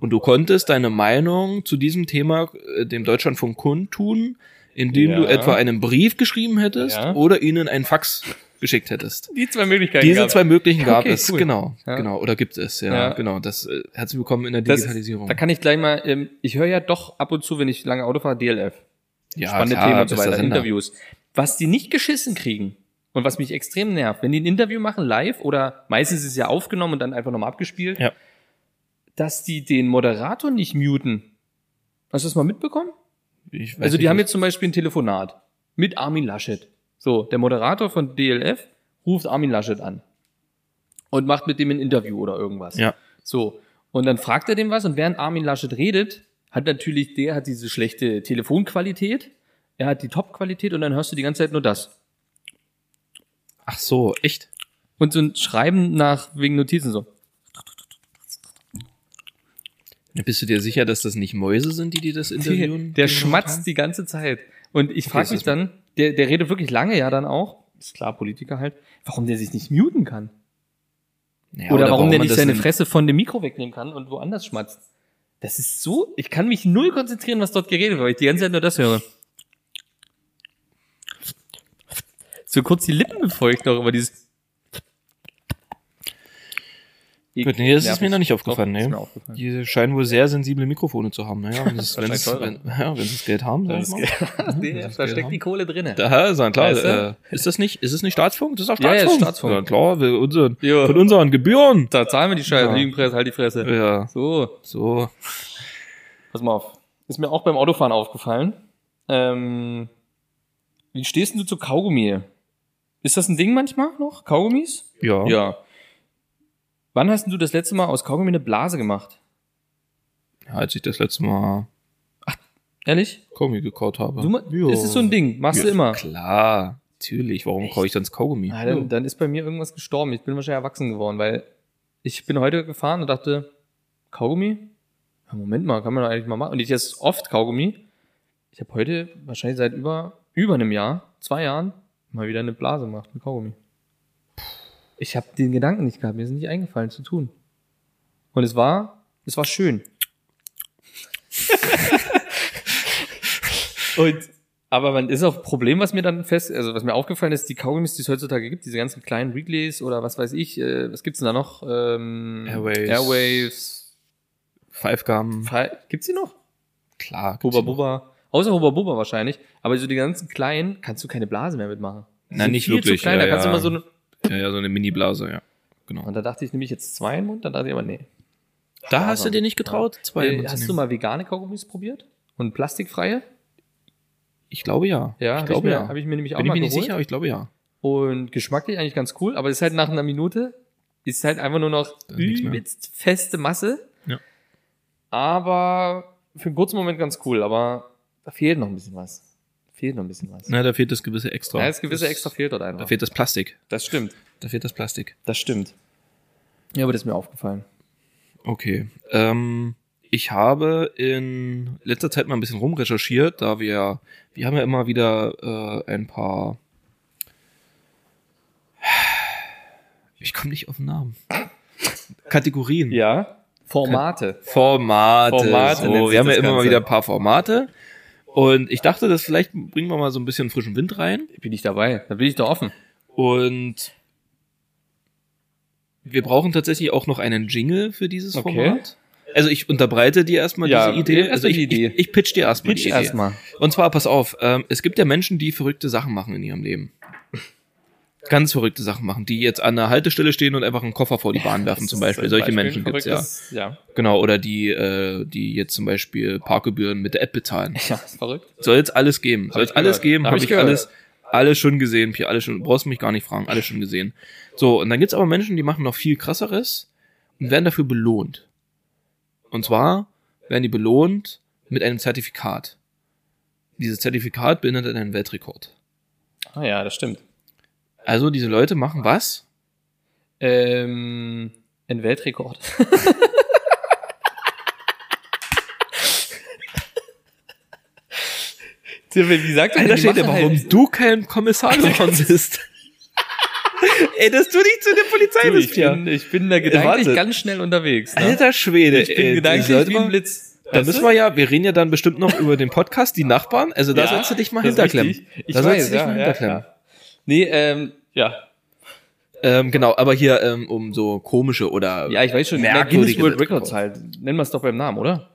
Und du konntest deine Meinung zu diesem Thema äh, dem Deutschlandfunk kundtun, indem du Ja. etwa einen Brief geschrieben hättest Ja. oder ihnen einen Fax geschickt hättest. Die zwei Möglichkeiten. Diese zwei möglichen gab Okay, es, cool. genau, Ja. genau, oder gibt es, ja, Ja. genau. Das äh, herzlich willkommen in der Das- Digitalisierung. Da kann ich gleich mal, ähm, ich höre ja doch ab und zu, wenn ich lange Auto fahre, DLF. Ja, Spannende klar, Themen und so weiter. Interviews. Was die nicht geschissen kriegen und was mich extrem nervt, wenn die ein Interview machen live oder meistens ist es ja aufgenommen und dann einfach nochmal abgespielt, Ja. dass die den Moderator nicht muten. Hast du das mal mitbekommen? Ich weiß Also die nicht, haben jetzt zum Beispiel ein Telefonat mit Armin Laschet. So, der Moderator von DLF ruft Armin Laschet an und macht mit dem ein Interview oder irgendwas. Ja. So, und dann fragt er dem was und während Armin Laschet redet, hat natürlich, der hat diese schlechte Telefonqualität, er hat die Top-Qualität und dann hörst du die ganze Zeit nur das. Ach so, echt? Und so ein Schreiben nach wegen Notizen so. Bist du dir sicher, dass das nicht Mäuse sind, die dir das interviewen? Der Die schmatzt die ganze Zeit. Und ich frage mich dann, der, der redet wirklich lange ja dann auch, ist klar, Politiker halt, warum der sich nicht muten kann. Ja, oder, warum der man nicht seine in- Fresse von dem Mikro wegnehmen kann und woanders schmatzt. Das ist so, ich kann mich null konzentrieren, was dort geredet wird, weil ich die ganze Zeit nur das höre. So kurz die Lippen befeucht noch über dieses. Gut, nee, das ist mir noch nicht aufgefallen. Doch, mir aufgefallen. Die scheinen wohl sehr sensible Mikrofone zu haben. Naja, wenn sie wenn ja, das Geld haben, sag ich mal. Das da steckt die Kohle drinne. Da ist er, klar. Weißt du? Äh, ist das nicht, ist es nicht Staatsfunk? Das ist auch Ja, ja, Staatsfunk. Staatsfunk. Ja, klar, wir, unseren, Ja. von unseren Gebühren. Da zahlen wir die Scheiße, Ja. Liegenpresse, halt die Fresse. Ja, So, so. pass mal auf. Ist mir auch beim Autofahren aufgefallen. Ähm, wie stehst denn du zu Kaugummi? Ist das ein Ding manchmal noch? Kaugummis? Ja. Ja. Wann hast denn du das letzte Mal aus Kaugummi eine Blase gemacht? Ja, Als ich das letzte Mal Ehrlich? Kaugummi gekaut habe. Du, das ist so ein Ding. Machst du Ja, immer. Klar, natürlich. Warum kaue ich sonst Kaugummi? Ah, dann, dann ist bei mir irgendwas gestorben. Ich bin wahrscheinlich erwachsen geworden, weil ich bin heute gefahren und dachte, Kaugummi? Ja, Moment mal, kann man doch eigentlich mal machen. Und ich esse oft Kaugummi. Ich habe heute wahrscheinlich seit über, über einem Jahr, zwei Jahren, mal wieder eine Blase gemacht mit Kaugummi. Ich habe den Gedanken nicht gehabt, mir ist nicht eingefallen zu tun. Und es war, es war schön. Und aber man ist auch Problem, was mir dann fest, also was mir aufgefallen ist, die Kaugummis, die es heutzutage gibt, diese ganzen kleinen Wrigley's oder was weiß ich, äh, was gibt's denn da noch? Ähm, Airwaves. Airwaves. Five Gum. Gibt's die noch? Klar. noch. Bubba. Außer Hubba Bubba wahrscheinlich. Aber so die ganzen kleinen kannst du keine Blase mehr mitmachen. Die Nein, sind nicht viel wirklich, Zu klein, ja, da kannst ja. du immer so eine, Ja, ja, so eine Mini-Blase, ja. Genau. und da dachte ich nämlich jetzt zwei im Mund, dann dachte ich aber nee. Da hast du dir nicht getraut, zwei Äh, Mund hast du mal vegane Kaugummis probiert? Und plastikfreie? Ich glaube ja. Ja, ich glaube ich ja. Habe ich mir nämlich auch Bin ich mal mir nicht sicher, aber ich glaube ja. Und geschmacklich eigentlich ganz cool, aber ist halt nach einer Minute, ist halt einfach nur noch übelst feste Masse. Ja. Aber für einen kurzen Moment ganz cool, aber da fehlt noch ein bisschen was. Fehlt noch ein bisschen was. Na, da fehlt das gewisse Extra. Ja, das gewisse Extra fehlt dort Da einfach. fehlt das Plastik. Das stimmt. Da fehlt das Plastik. Das stimmt. Ja, aber das ist mir aufgefallen. Okay. Ähm, ich habe in letzter Zeit mal ein bisschen rumrecherchiert, da wir, wir haben ja immer wieder äh, ein paar. Ich komme nicht auf den Namen. Kategorien. Ja. Formate. Formate. Formate so. Wir haben ja das immer mal wieder ein paar Formate. Und ich dachte, das vielleicht bringen wir mal so ein bisschen frischen Wind rein. Bin ich dabei? Da bin ich doch offen. Und wir brauchen tatsächlich auch noch einen Jingle für dieses Okay. Format. Also ich unterbreite dir erstmal Ja, diese Idee. Also ich, Idee. ich, ich pitch dir erstmal Pitch die Idee. erstmal. Und zwar, pass auf, ähm, es gibt ja Menschen, die verrückte Sachen machen in ihrem Leben. Ganz verrückte Sachen machen, die jetzt an der Haltestelle stehen und einfach einen Koffer vor die Bahn werfen zum Beispiel. Solche Menschen gibt's ja. Ja. Genau, oder die, äh, die jetzt zum Beispiel Parkgebühren mit der App bezahlen. Ja, ist verrückt. Soll jetzt alles geben. Soll jetzt alles geben, Hab habe ich ich gehört. alles, alles schon gesehen, Pierre, alles schon, brauchst mich gar nicht fragen, alles schon gesehen. So, und dann gibt's aber Menschen, die machen noch viel krasseres und werden dafür belohnt. Und zwar werden die belohnt mit einem Zertifikat. Dieses Zertifikat beinhaltet einen Weltrekord. Ah ja, das stimmt. Also diese Leute machen was? Ähm, ein Weltrekord. Wie sagt Alter, steht ja, warum du kein Kommissar geworden bist. Ey, dass du nicht zu der Polizei Du, bist, ich, bin, ich bin da gedanklich Wahnsinn. ganz schnell unterwegs. Ne? Alter Schwede. ich bin ey, gedanklich sollte wie ein Blitz. Da müssen wir ja, wir reden ja dann bestimmt noch über den Podcast, die Nachbarn. Also da Ja, sollst du dich mal hinterklemmen. Ich da sollst weiß, du dich ja, mal hinterklemmen. ja. Nee, ähm, ja, Ähm, genau, aber hier ähm, um so komische oder Ja, ich weiß schon. Na, Guinness World. Records halt. Nennen wir es doch beim Namen, oder?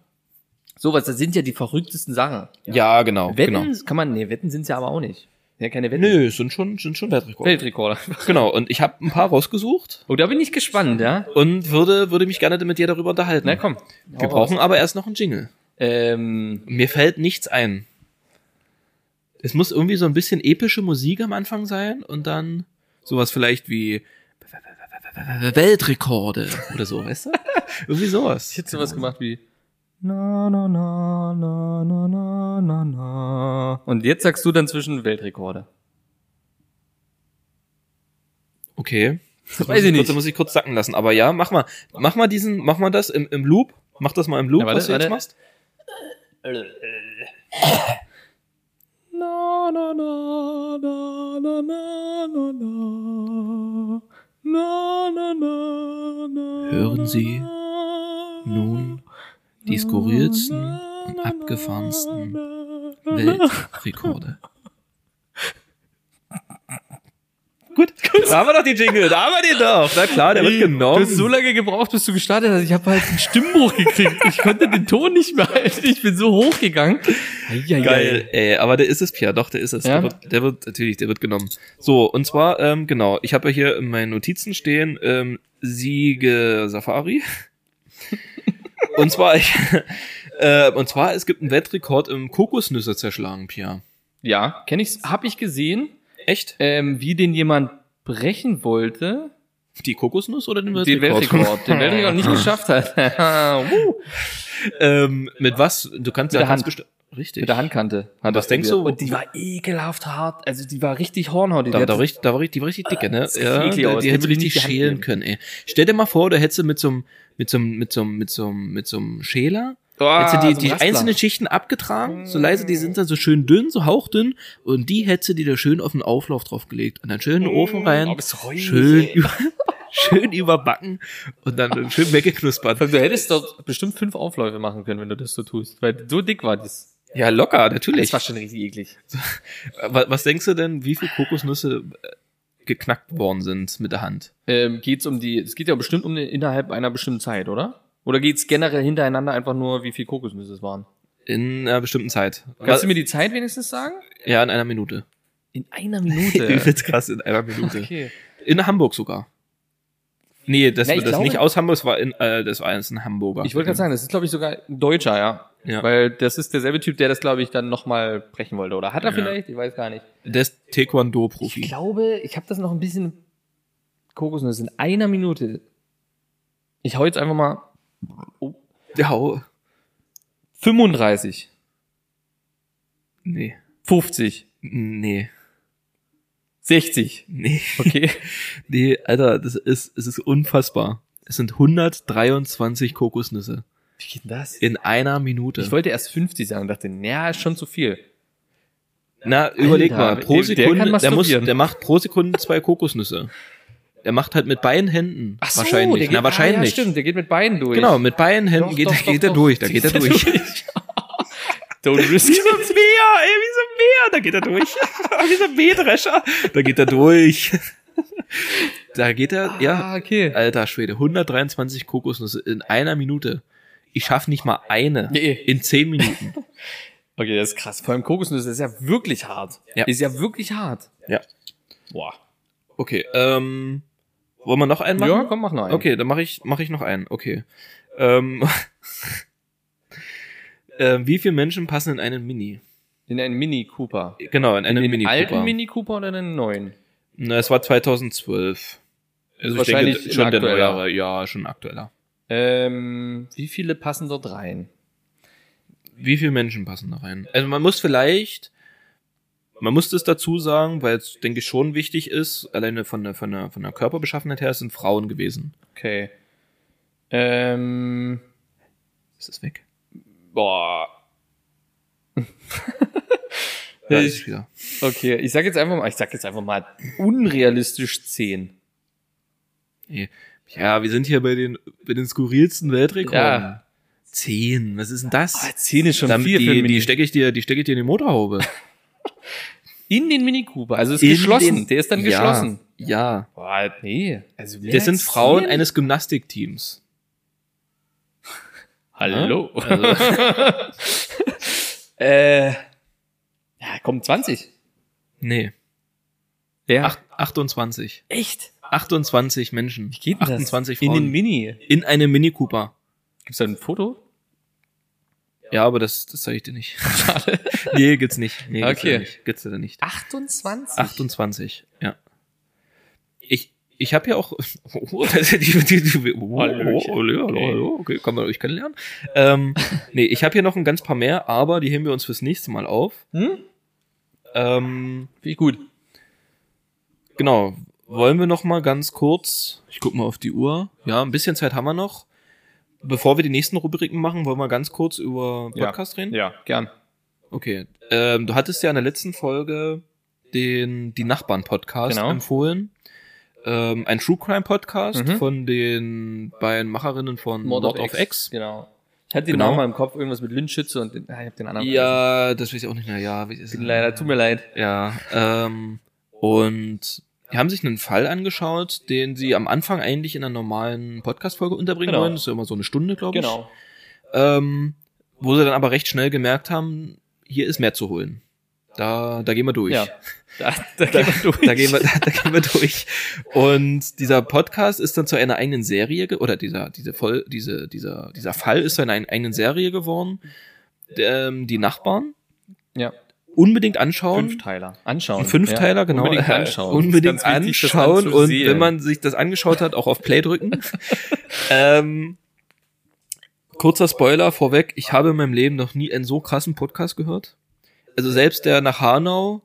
Sowas, das sind ja die verrücktesten Sachen. Ja, genau, Wetten genau. kann man, nee, Wetten sind's ja aber auch nicht. Ja, keine Wetten. Nö, es sind schon sind schon Weltrekorde. Weltrekorder. Genau, und ich habe ein paar rausgesucht Oh, da bin ich gespannt, ja? und würde würde mich gerne mit dir darüber unterhalten. Na komm. Wir brauchen aber erst noch einen Jingle. Ähm, Mir fällt nichts ein. Es muss irgendwie so ein bisschen epische Musik am Anfang sein und dann sowas vielleicht wie Weltrekorde oder so, weißt du? Irgendwie sowas. ich hätte sowas gemacht wie na, na, na, na, na, na, na, na. Und jetzt sagst du dann zwischen Weltrekorde. Okay. Das weiß ich nicht. da muss ich kurz sacken lassen. Aber ja, mach mal, mach mal diesen, mach mal das im, im Loop. Mach das mal im Loop, Ja, warte, was du jetzt warte. machst. Na, na, na, na, na, na, na, na. Na, na, na, na, Hören Sie nun die skurrilsten und abgefahrensten Weltrekorde. Gut, da haben wir doch die Jingle, da haben wir den doch. Na klar, der wird Du genommen. hast so lange gebraucht, bis du gestartet hast. Ich habe halt einen Stimmbruch gekriegt. Ich konnte den Ton nicht mehr halten. Ich bin so hochgegangen. Eieiei. Geil, ey, aber der ist es, Pierre, doch, der ist es. Ja? Der, wird, der wird, natürlich, der wird genommen. So, und zwar, ähm, genau, ich habe ja hier in meinen Notizen stehen, ähm, Siege Safari. und zwar, ich, äh, und zwar, es gibt einen Weltrekord im Kokosnüsse zerschlagen, Pierre. Ja, kenne ich, habe ich gesehen, Echt? ähm, wie den jemand brechen wollte, Die Kokosnuss oder den den Weltrekord? Weltrekord, den Weltrekord nicht geschafft hat. Wuh. ähm, mit was? Du kannst Mit ja der Hand. ganz besti- Richtig. Mit der Handkante. Hat Was denkst probiert. du? Und die war ekelhaft hart. Also die war richtig hornhaut. Die Da, da, war richtig, da war richtig, die war richtig dicke, ne? das Ja, die, aus. die ich richtig nicht die schälen können, ey. Stell dir mal vor, du hättest mit so einem, mit so einem, mit so einem, mit so einem, mit so einem Schäler, Hättest du die, so die einzelnen Schichten abgetragen, so leise, die sind dann so schön dünn, so hauchdünn, und die hättest du dir da schön auf den Auflauf draufgelegt, und dann schön in den Ofen rein, oh, schön, über, schön überbacken, und dann schön weggeknuspert. Du hättest doch bestimmt fünf Aufläufe machen können, wenn du das so tust. Weil so dick war das. Ja, locker, natürlich. Das war schon richtig eklig. Was, was denkst du denn, wie viel Kokosnüsse äh, geknackt worden sind mit der Hand? Ähm, geht's um die, es geht ja bestimmt um den, innerhalb einer bestimmten Zeit, oder? Oder geht's generell hintereinander einfach nur, wie viel Kokosnüsse es waren? In einer bestimmten Zeit. Kannst du mir die Zeit wenigstens sagen? ja, in einer Minute. In einer Minute. Übelst krass, in einer Minute. okay. In Hamburg sogar. Nee, das, Na, ich das glaube- nicht aus Hamburg, das war in, äh, das war jetzt ein Hamburger. Ich wollte gerade sagen, das ist, glaube ich, sogar ein Deutscher, ja. Ja. Weil das ist derselbe Typ, der das, glaube ich, dann nochmal brechen wollte. Oder hat er Ja. vielleicht? Ich weiß gar nicht. Der ist Taekwondo-Profi. Ich glaube, ich habe das noch ein bisschen Kokosnüsse in einer Minute. Ich hau jetzt einfach mal Ja, hau- 35, nee. 50, Nee. 60. Nee. Okay. Nee, Alter, das ist, es ist unfassbar. Es sind 123 Kokosnüsse. Wie geht denn das? In einer Minute. Ich wollte erst 50 sagen und dachte, naja, ist schon zu viel. Na, überleg Alter, mal, pro der- der Sekunde, der, muss, der macht pro Sekunde zwei Kokosnüsse. Der macht halt mit beiden Händen. wahrscheinlich. der geht, Na, wahrscheinlich. Ah, ja, stimmt, der geht mit beiden durch. Genau, mit beiden Händen Doch, geht, doch, er- geht doch, er doch. durch, da geht er durch. Don't risk Wie so ein Meer, ey, wie so ein Meer, da geht er durch. wie so ein Mähdrescher, da geht er durch. da geht er, ja, Ah, okay. alter Schwede, 123 Kokosnüsse in einer Minute. Ich schaff nicht mal eine Nee. in zehn Minuten. Okay, das ist krass. Vor allem Kokosnüsse ist ja wirklich hart. Ja. Ist ja wirklich hart. Ja. Boah. Okay, ähm, wollen wir noch einen machen? Ja, komm, mach noch einen. Okay, dann mache ich, mach ich noch einen. Okay. Ähm, ähm, wie viele Menschen passen in einen Mini? In einen Mini Cooper. Genau, in In einen den Mini alten Cooper. Mini Cooper oder in den neuen? Na, es war 2012. Also Wahrscheinlich ich denke, schon der neuere, ja, schon aktueller. Ähm, wie viele passen dort rein? Wie viele Menschen passen da rein? Also man muss vielleicht, man muss das dazu sagen, weil es, denke ich, schon wichtig ist, alleine von der, von der, von der Körperbeschaffenheit her, es sind Frauen gewesen. Okay. Ähm, Ist es weg? boah. Ja, wieder. Okay, ich sag jetzt einfach mal, ich sag jetzt einfach mal unrealistisch 10. Nee. Ja, wir sind hier bei den, bei den skurrilsten Weltrekorden. Ja. Zehn, was ist denn das? Ah, 10 ist schon Dann, viel die, die stecke ich dir, die stecke ich dir in die Motorhaube. In den Mini Cooper, also ist In geschlossen. den- der ist dann Ja. geschlossen. Ja. Boah, nee. Also Das sind Frauen zehn? eines Gymnastikteams. Hallo. Ja, also- äh, ja, komm, 20. Nee. Wer? Acht, 28. echt? 28 Menschen. Wie geht denn 28 das? In Frauen. den Mini. In einem Mini Cooper. Gibt's da ein Foto? Ja, aber das, das zeige ich dir nicht. Schade. nee, gibt's nicht. Nee, gibt's Okay. nicht. Gibt's leider nicht. 28? 28, ja. Ich, ich habe ja auch. Oh, das ist die, die, die, oh, Hallöchen. oh, hallo, hallo, hallo, okay, kann man euch kennenlernen. Ähm, nee, ich habe hier noch ein ganz paar mehr, aber die heben wir uns fürs nächste Mal auf. Hm? Ähm, Wie gut. genau. Wollen wir noch mal ganz kurz, ich guck mal auf die Uhr. Ja, ein bisschen Zeit haben wir noch. Bevor wir die nächsten Rubriken machen, wollen wir ganz kurz über Podcast reden? Ja, gern. Okay. Ähm, du hattest ja in der letzten Folge den die Nachbarn Podcast Genau. empfohlen. Ähm, ein True Crime Podcast Mhm. von den beiden Macherinnen von Mord, of X. Genau. Ich hatte den Genau. Namen mal im Kopf, irgendwas mit Lynchschütze und den, ah, ich hab den anderen Ja, das weiß ich auch nicht mehr. Ja, wie ist vergessen. Leider, tut mir leid. Ja, ähm, und die haben sich einen Fall angeschaut, den sie am Anfang eigentlich in einer normalen Podcast-Folge unterbringen Genau. wollen. Das ist ja immer so eine Stunde, glaube ich. Genau. Ähm, wo sie dann aber recht schnell gemerkt haben, hier ist mehr zu holen. Da, da gehen wir durch. Ja. Da, da, gehen wir durch. Da gehen wir, da, da gehen wir durch. Und dieser Podcast ist dann zu einer eigenen Serie, oder dieser, diese voll, diese, dieser, dieser Fall ist zu einer eigenen Serie geworden. Ähm, die Nachbarn ja. Unbedingt anschauen. Fünfteiler. Anschauen. Fünfteiler, ja. genau. Unbedingt anschauen. Unbedingt wichtig, anschauen und anzusehen. wenn man sich das angeschaut hat, auch auf Play drücken. ähm, kurzer Spoiler vorweg, ich habe in meinem Leben noch nie einen so krassen Podcast gehört. Also selbst der nach Hanau,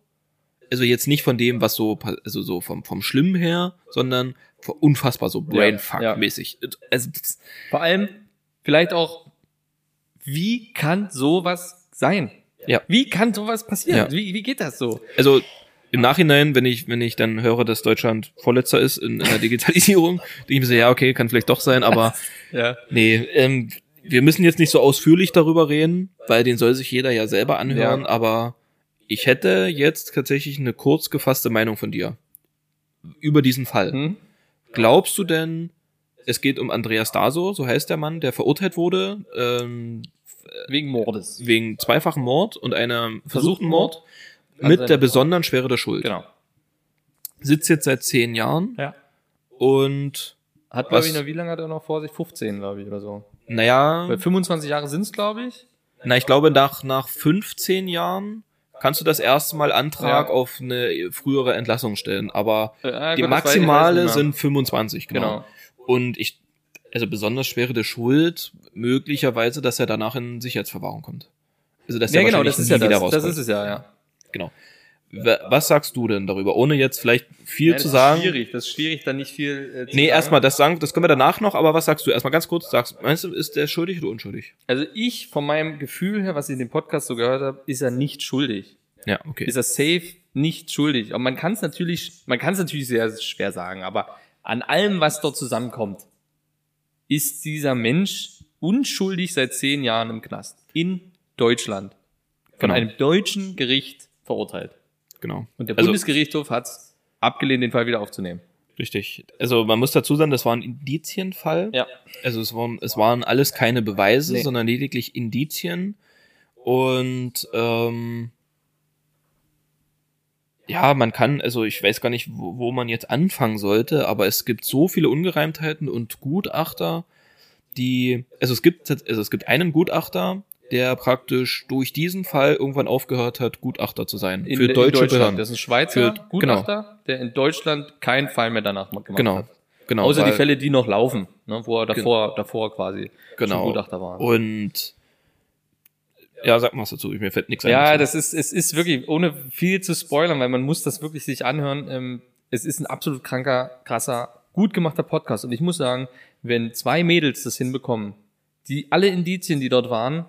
also jetzt nicht von dem, was so, also so vom, vom Schlimmen her, sondern unfassbar so Brainfuck-mäßig. Also, das- Vor allem vielleicht auch, wie kann sowas sein? Ja. Wie kann sowas passieren? Ja. Wie, wie geht das so? also im Nachhinein, wenn ich, wenn ich dann höre, dass Deutschland Vorletzter ist in, in der Digitalisierung, denke ich mir so, ja, okay, kann vielleicht doch sein, aber Ja. Nee, ähm, wir müssen jetzt nicht so ausführlich darüber reden, weil den soll sich jeder ja selber anhören, Ja. aber ich hätte jetzt tatsächlich eine kurz gefasste Meinung von dir über diesen Fall. Hm? Glaubst du denn, es geht um Andreas Daso, so heißt der Mann, der verurteilt wurde, ähm, Wegen Mordes. wegen zweifachen Mord und einem versuchten Mord mit der besonderen Schwere der Schuld. Genau. Sitzt jetzt seit zehn Jahren Ja. und Hat, glaube ich, noch, wie lange hat er noch vor sich? 15, glaube ich, oder so. naja, Weil 25 Jahre sind's, glaube ich. Na, ich glaube, nach, nach 15 Jahren kannst du das erste Mal Antrag Ja. auf eine frühere Entlassung stellen. Aber ah, die weiß maximale sind 25, genau. Genau. Und ich, also besonders schwere der Schuld, möglicherweise, dass er danach in Sicherheitsverwahrung kommt. Also, dass Ja, er genau, das ist ja wieder das. Das rauskommt. ist es ja, ja. Genau. Wa- Was sagst du denn darüber? Ohne jetzt vielleicht viel Ja, zu das sagen. ist schwierig, das ist schwierig, da nicht viel äh, zu Nee, erstmal, das sagen, das können wir danach noch, aber was sagst du? Erstmal ganz kurz, sagst, meinst du, ist der schuldig oder unschuldig? Also ich, von meinem Gefühl her, was ich in dem Podcast so gehört habe, ist er nicht schuldig. Ja, okay. Ist er safe nicht schuldig. Aber man kann es natürlich, man kann es natürlich sehr schwer sagen, aber an allem, was dort zusammenkommt, ist dieser Mensch unschuldig seit zehn Jahren im Knast. In Deutschland. Von Genau. einem deutschen Gericht verurteilt. genau. Und der Also- Bundesgerichtshof hat abgelehnt, den Fall wieder aufzunehmen. Richtig. Also man muss dazu sagen, das war ein Indizienfall. Ja. Also es waren, es waren alles keine Beweise, Nee. sondern lediglich Indizien. Und ähm, ja, man kann, also ich weiß gar nicht, wo, wo man jetzt anfangen sollte, aber es gibt so viele Ungereimtheiten und Gutachter, die, also es gibt, also es gibt einen Gutachter, der praktisch durch diesen Fall irgendwann aufgehört hat, Gutachter zu sein. In, für in deutsche Deutschland. Behörden. Das ist ein Schweizer Für- Gutachter, der in Deutschland keinen Fall mehr danach gemacht Genau. hat. Genau. Außer die Fälle, die noch laufen, ne, wo er davor, davor quasi genau. Gutachter war. Und ja, sag mal was dazu, mir fällt nichts ein. Ja, das ist, es ist wirklich, ohne viel zu spoilern, weil man muss das wirklich sich anhören, ähm, es ist ein absolut kranker, krasser, gut gemachter Podcast. Und ich muss sagen, wenn zwei Mädels das hinbekommen, die alle Indizien, die dort waren,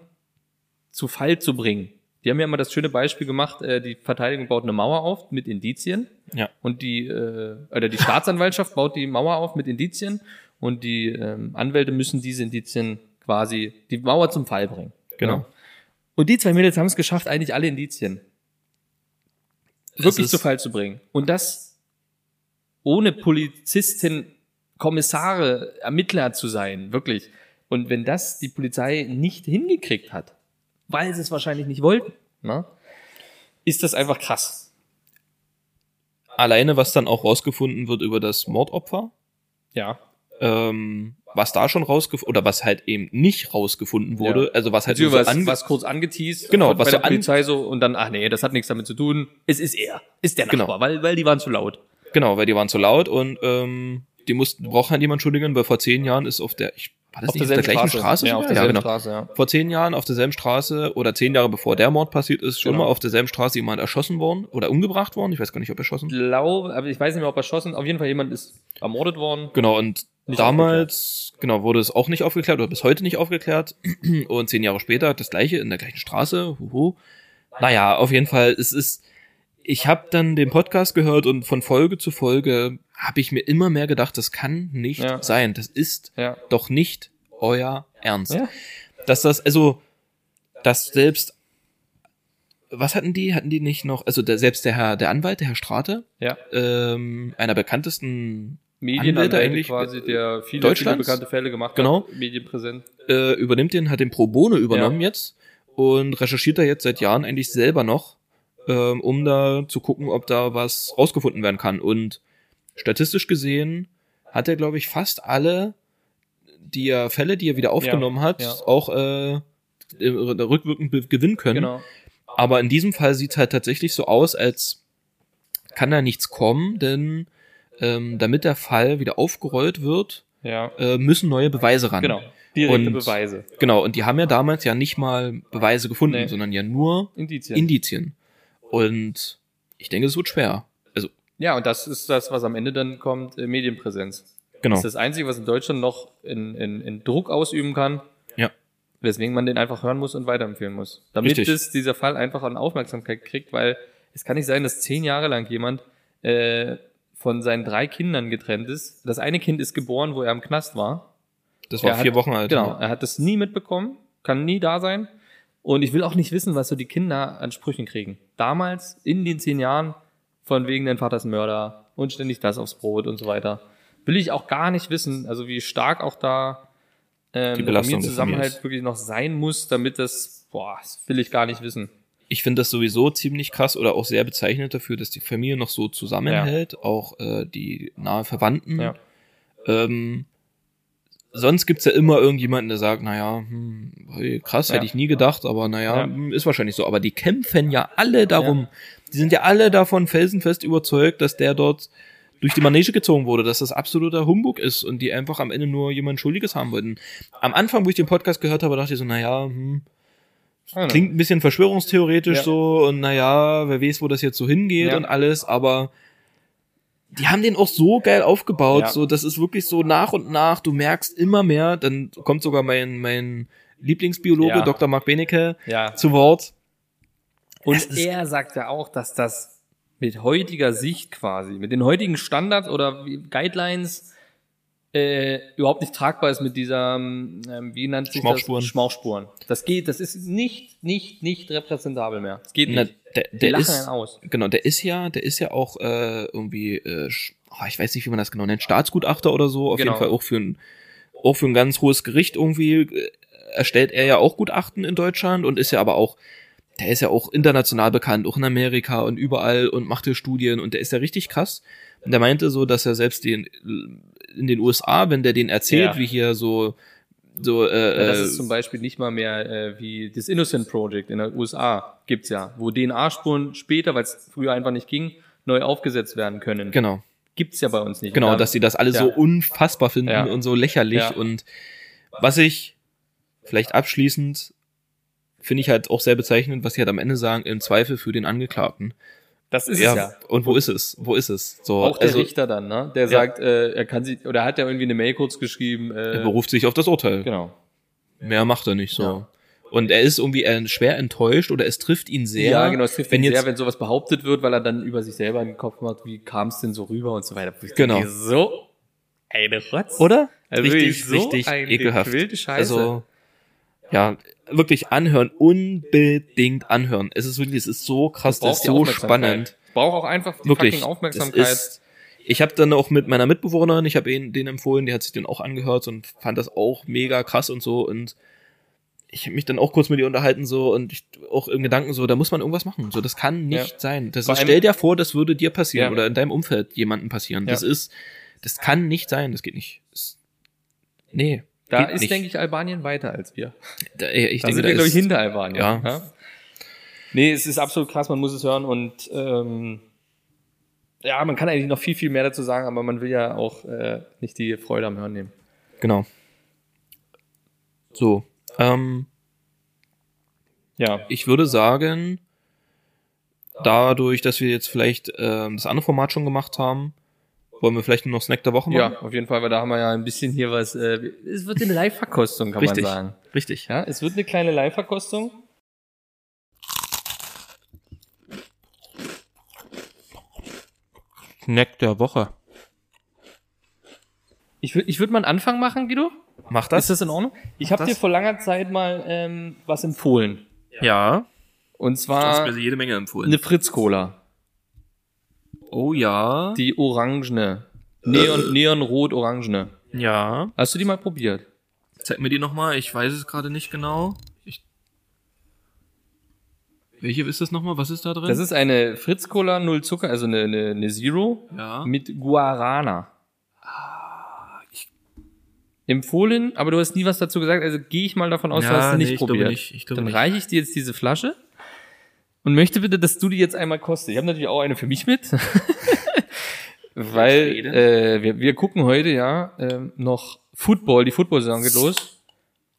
zu Fall zu bringen. Die haben ja immer das schöne Beispiel gemacht, äh, die Verteidigung baut eine Mauer auf mit Indizien Ja. und die, äh, oder die Staatsanwaltschaft baut die Mauer auf mit Indizien und die ähm, Anwälte müssen diese Indizien quasi, die Mauer zum Fall bringen. Genau. Und die zwei Mädels haben es geschafft, eigentlich alle Indizien wirklich zu Fall zu bringen. Und das ohne Polizistin, Kommissare, Ermittler zu sein, wirklich. Und wenn das die Polizei nicht hingekriegt hat, weil sie es wahrscheinlich nicht wollten, ne, ist das einfach krass. Alleine, was dann auch rausgefunden wird über das Mordopfer, Ja. Ähm, was da schon rausgefunden, oder was halt eben nicht rausgefunden wurde, Ja. also was halt nur so was kurz angeteased Genau, was bei so der an- Polizei so und dann, ach nee, das hat nichts damit zu tun. Es ist er. Ist der Genau. Nachbar, weil, weil die waren zu laut. Genau, weil die waren zu laut und ähm, die mussten, braucht halt jemand entschuldigen, weil vor zehn Jahren ist auf der, ich, war das nicht auf der gleichen Straße? Ja, sogar? auf derselben genau. Straße, ja. Vor zehn Jahren auf derselben Straße oder zehn Jahre bevor der Mord passiert ist, schon Genau. mal auf derselben Straße jemand erschossen worden oder umgebracht worden. Ich weiß gar nicht, ob erschossen. glaube, aber ich weiß nicht mehr, ob erschossen. Auf jeden Fall jemand ist ermordet worden. Genau, und Nicht damals, genau, wurde es auch nicht aufgeklärt oder bis heute nicht aufgeklärt. Und zehn Jahre später das gleiche in der gleichen Straße. Huhu. Naja, auf jeden Fall, es ist, ich habe dann den Podcast gehört und von Folge zu Folge habe ich mir immer mehr gedacht, das kann nicht Ja. sein. Das ist Ja. doch nicht euer Ernst. Ja. Dass das, also, dass selbst, was hatten die? Hatten die nicht noch, also der, selbst der Herr, der Anwalt, der Herr Strate, ähm, einer bekanntesten Medienanwälte eigentlich, quasi, der viele, viele bekannte Fälle gemacht Genau. hat. Medienpräsent. äh, übernimmt den, hat den Pro Bono übernommen jetzt und recherchiert da jetzt seit Jahren eigentlich selber noch, ähm, um da zu gucken, ob da was rausgefunden werden kann. Und statistisch gesehen hat er, glaube ich, fast alle die er, Fälle, die er wieder aufgenommen hat, ja. auch äh, äh, rückwirkend gewinnen können. Genau. Aber in diesem Fall sieht's halt tatsächlich so aus, als kann da nichts kommen, denn ähm, damit der Fall wieder aufgerollt wird, Ja. äh, müssen neue Beweise ran. Genau. Direkte Und- Beweise. Genau, und die haben ja damals ja nicht mal Beweise gefunden, Nee. sondern ja nur Indizien. Indizien. Und ich denke, es wird schwer. Also, ja, und das ist das, was am Ende dann kommt, äh, Medienpräsenz. genau. Das ist das Einzige, was in Deutschland noch in, in, in Druck ausüben kann. Ja. Weswegen man den einfach hören muss und weiterempfehlen muss. Damit Richtig. es dieser Fall einfach an Aufmerksamkeit kriegt, weil es kann nicht sein, dass zehn Jahre lang jemand äh, von seinen drei Kindern getrennt ist. Das eine Kind ist geboren, wo er im Knast war. Das war Er vier hat, Wochen alt. Genau, er hat das nie mitbekommen, kann nie da sein. Und ich will auch nicht wissen, was so die Kinder an Sprüchen kriegen. Damals, in den zehn Jahren, von wegen dein Vater ist Mörder und ständig das aufs Brot und so weiter. Will ich auch gar nicht wissen, also wie stark auch da ähm, Die der Belastung der Familienzusammenhalt Familie wirklich noch sein muss, damit das, boah, das will ich gar nicht wissen. Ich finde das sowieso ziemlich krass oder auch sehr bezeichnend dafür, dass die Familie noch so zusammenhält, auch äh, die nahe Verwandten. Ja. Ähm, sonst gibt's ja immer irgendjemanden, der sagt, naja, hm, krass, Ja. hätte ich nie gedacht, aber naja, Ja. hm, ist wahrscheinlich so. Aber die kämpfen ja alle darum. Die sind ja alle davon felsenfest überzeugt, dass der dort durch die Manege gezogen wurde, dass das absoluter Humbug ist und die einfach am Ende nur jemand Schuldiges haben wollten. Am Anfang, wo ich den Podcast gehört habe, dachte ich so, naja, hm, klingt ein bisschen verschwörungstheoretisch so und naja, wer weiß, wo das jetzt so hingeht und alles, aber die haben den auch so geil aufgebaut, Ja. so das ist wirklich so nach und nach, du merkst immer mehr, dann kommt sogar mein mein Lieblingsbiologe Ja. Dr. Mark Benecke Ja. zu Wort. Und Es er sagt ja auch, dass das mit heutiger Sicht quasi, mit den heutigen Standards oder Guidelines äh, überhaupt nicht tragbar ist mit dieser, ähm, wie nennt sich Schmauchspuren. das? Schmauchspuren. Das geht, das ist nicht, nicht, nicht repräsentabel mehr. Das geht Na, nicht. der, Die der lachen ist einen aus. genau, der ist ja, der ist ja auch äh, irgendwie äh, oh, ich weiß nicht, wie man das genau nennt, Staatsgutachter oder so, auf Genau. jeden Fall auch für ein auch für ein ganz hohes Gericht irgendwie äh, erstellt er ja auch Gutachten in Deutschland und ist ja aber auch der ist ja auch international bekannt, auch in Amerika und überall und macht hier Studien und der ist ja richtig krass. Und der meinte so, dass er selbst den in den USA, wenn der den erzählt, Ja. wie hier so so äh, Ja, das äh, ist zum Beispiel nicht mal mehr äh, wie das Innocent Project in den USA gibt's ja, wo DNA-Spuren später, weil es früher einfach nicht ging, neu aufgesetzt werden können. genau. Gibt's ja bei uns nicht. Genau, Da- dass sie das alle so Ja. unfassbar finden Ja. und so lächerlich. Und was ich vielleicht abschließend finde ich halt auch sehr bezeichnend, was sie halt am Ende sagen, im Zweifel für den Angeklagten. Das ist ja, es ja. Und wo ist es? Wo ist es? So, Auch der also, Richter dann, ne? Der sagt, äh, er kann sie, oder er hat ja irgendwie eine Mail kurz geschrieben. er Äh, beruft sich auf das Urteil. genau. Mehr macht er nicht so. Ja. Und er ist irgendwie schwer enttäuscht oder es trifft ihn sehr. ja, genau, es trifft wenn ihn jetzt, sehr, wenn sowas behauptet wird, weil er dann über sich selber in den Kopf macht, wie kam es denn so rüber und so weiter. Ich Genau. So eine Rotz. Oder? Also richtig, so richtig ekelhaft. gequälte Scheiße. Also, ja, wirklich anhören, unbedingt anhören. Es ist wirklich, es ist so krass, das Braucht ist so spannend. Braucht auch einfach die Wirklich. fucking Aufmerksamkeit. Das ist, ich habe dann auch mit meiner Mitbewohnerin, ich habe den empfohlen, die hat sich den auch angehört und fand das auch mega krass und so und ich habe mich dann auch kurz mit ihr unterhalten so und ich auch im Gedanken so, da muss man irgendwas machen. So, das kann nicht Ja. sein. Das ist, stell dir vor, das würde dir passieren Ja. oder in deinem Umfeld jemandem passieren. Das Ja. ist, das kann nicht sein. Das geht nicht. Das, nee. Da geht ist, nicht. denke ich, Albanien weiter als wir. Da, ich Da denke, sind wir, glaube ich, hinter Albanien. Ja. Nee, es ist absolut krass, man muss es hören und ähm, ja, man kann eigentlich noch viel, viel mehr dazu sagen, aber man will ja auch äh, nicht die Freude am Hören nehmen. Genau. So. Ähm, Ja. ich würde sagen, dadurch, dass wir jetzt vielleicht ähm, das andere Format schon gemacht haben, wollen wir vielleicht nur noch Snack der Woche machen? Ja, auf jeden Fall, weil da haben wir ja ein bisschen hier was. Äh, es wird eine Live-Verkostung, kann Richtig. man sagen. Richtig. Ja, es wird eine kleine Live-Verkostung. Snack der Woche. Ich würde ich würd mal einen Anfang machen, Guido. Macht Ist das in Ordnung? Ich habe das. dir vor langer Zeit mal ähm, was empfohlen. Ja. Und Du hast zwar mir jede Menge empfohlen. eine Fritz-Cola. Oh ja. Die orangene. Neon, Neonrot-orangene. Ja. Hast du die mal probiert? Zeig mir die nochmal. Ich weiß es gerade nicht genau. Ich Welche ist das nochmal? Was ist da drin? Das ist eine Fritz-Cola, null Zucker, also eine, eine, eine Zero ja. mit Guarana. Empfohlen, aber du hast nie was dazu gesagt, also gehe ich mal davon aus, du Ja, hast sie nicht nee, ich glaube probiert. nicht, ich Dann nicht. reiche ich dir jetzt diese Flasche und möchte bitte, dass du die jetzt einmal kostest. Ich habe natürlich auch eine für mich mit, weil äh, wir, wir gucken heute ja ähm, noch Football, die Football-Saison geht los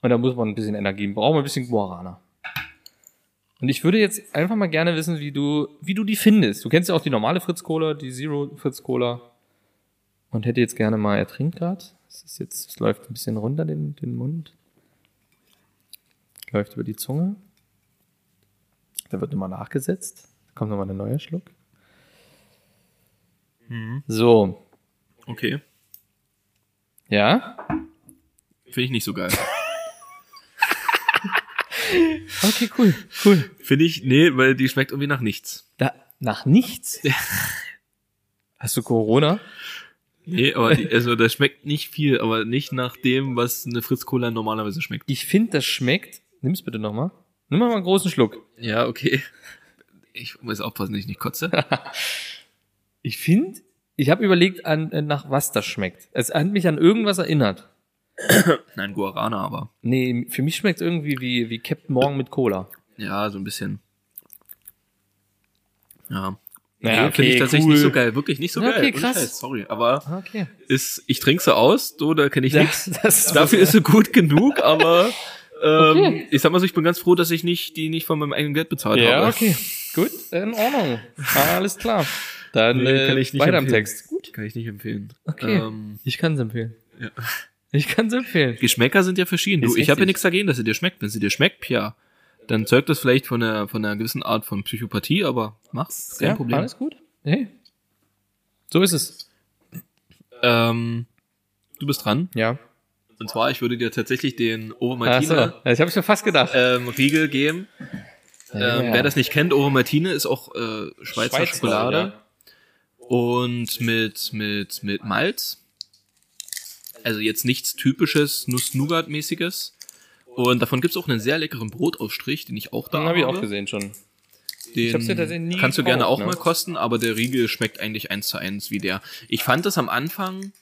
und da muss man ein bisschen Energie, brauchen wir ein bisschen Guarana. Und ich würde jetzt einfach mal gerne wissen, wie du, wie du die findest. Du kennst ja auch die normale Fritz-Cola, die Zero Fritz-Cola. Und hätte jetzt gerne mal, er trinkt gerade. Es ist jetzt, es läuft ein bisschen runter den, den Mund. Läuft über die Zunge. Da wird nochmal nachgesetzt. Da kommt nochmal ein neuer Schluck. So, Okay. ja. Finde ich nicht so geil. Okay, cool, cool. Finde ich, nee, weil die schmeckt irgendwie nach nichts. Da, nach nichts. Hast du Corona? Nee, aber die, also das schmeckt nicht viel, aber nicht nach dem, was eine Fritz Cola normalerweise schmeckt. Ich finde, das schmeckt. Nimm's bitte nochmal. Nimm mal einen großen Schluck. Ja, okay. Ich muss aufpassen, dass ich nicht kotze. Ich finde, ich habe überlegt, an, äh, nach was das schmeckt. Es hat mich an irgendwas erinnert. Nein, Guarana, aber. Nee, für mich schmeckt irgendwie wie, wie Captain Morgan mit Cola. Ja, so ein bisschen. Ja. Naja, Nee, okay, finde ich tatsächlich cool. nicht so geil, wirklich nicht so Ja, geil. okay, krass. Scheiß, sorry, aber Okay. ist, ich trinke sie aus, so, da kenne ich Ja, nichts. Dafür ist sie gut genug, aber ähm, Okay. ich sag mal so, ich bin ganz froh, dass ich nicht die nicht von meinem eigenen Geld bezahlt Ja, habe. okay. Gut, in Ordnung. Alles klar. Dann Nee, äh, kann ich nicht weiter am empfehlen. Text. Gut. Kann ich nicht empfehlen. Okay. Ähm, Ich kann es empfehlen. Ja. Ich kann es empfehlen. Geschmäcker sind ja verschieden. Du, ich habe ja nichts dagegen, dass sie dir schmeckt. Wenn sie dir schmeckt, ja, dann zeugt das vielleicht von einer, von einer gewissen Art von Psychopathie, aber mach's, kein ja, Problem. Alles gut. Hey. So ist es. Ähm, du bist dran. Ja. Und zwar, ich würde dir tatsächlich den Ovo Ach so. Martine Ich habe schon fast gedacht. ähm, Riegel geben. Ähm, Ja. Wer das nicht kennt, Ovo Martine ist auch äh, Schweizer Schweiz, Schokolade. ja. Und mit, mit, mit Malz. Also jetzt nichts typisches Nuss-Nougat-mäßiges. Und davon gibt's auch einen sehr leckeren Brotaufstrich, den ich auch da Den habe ich habe. auch gesehen schon. Den hab's ja tatsächlich nie kannst du gerne auch ne? mal kosten, aber der Riegel schmeckt eigentlich eins zu eins wie der. Ich fand das am Anfang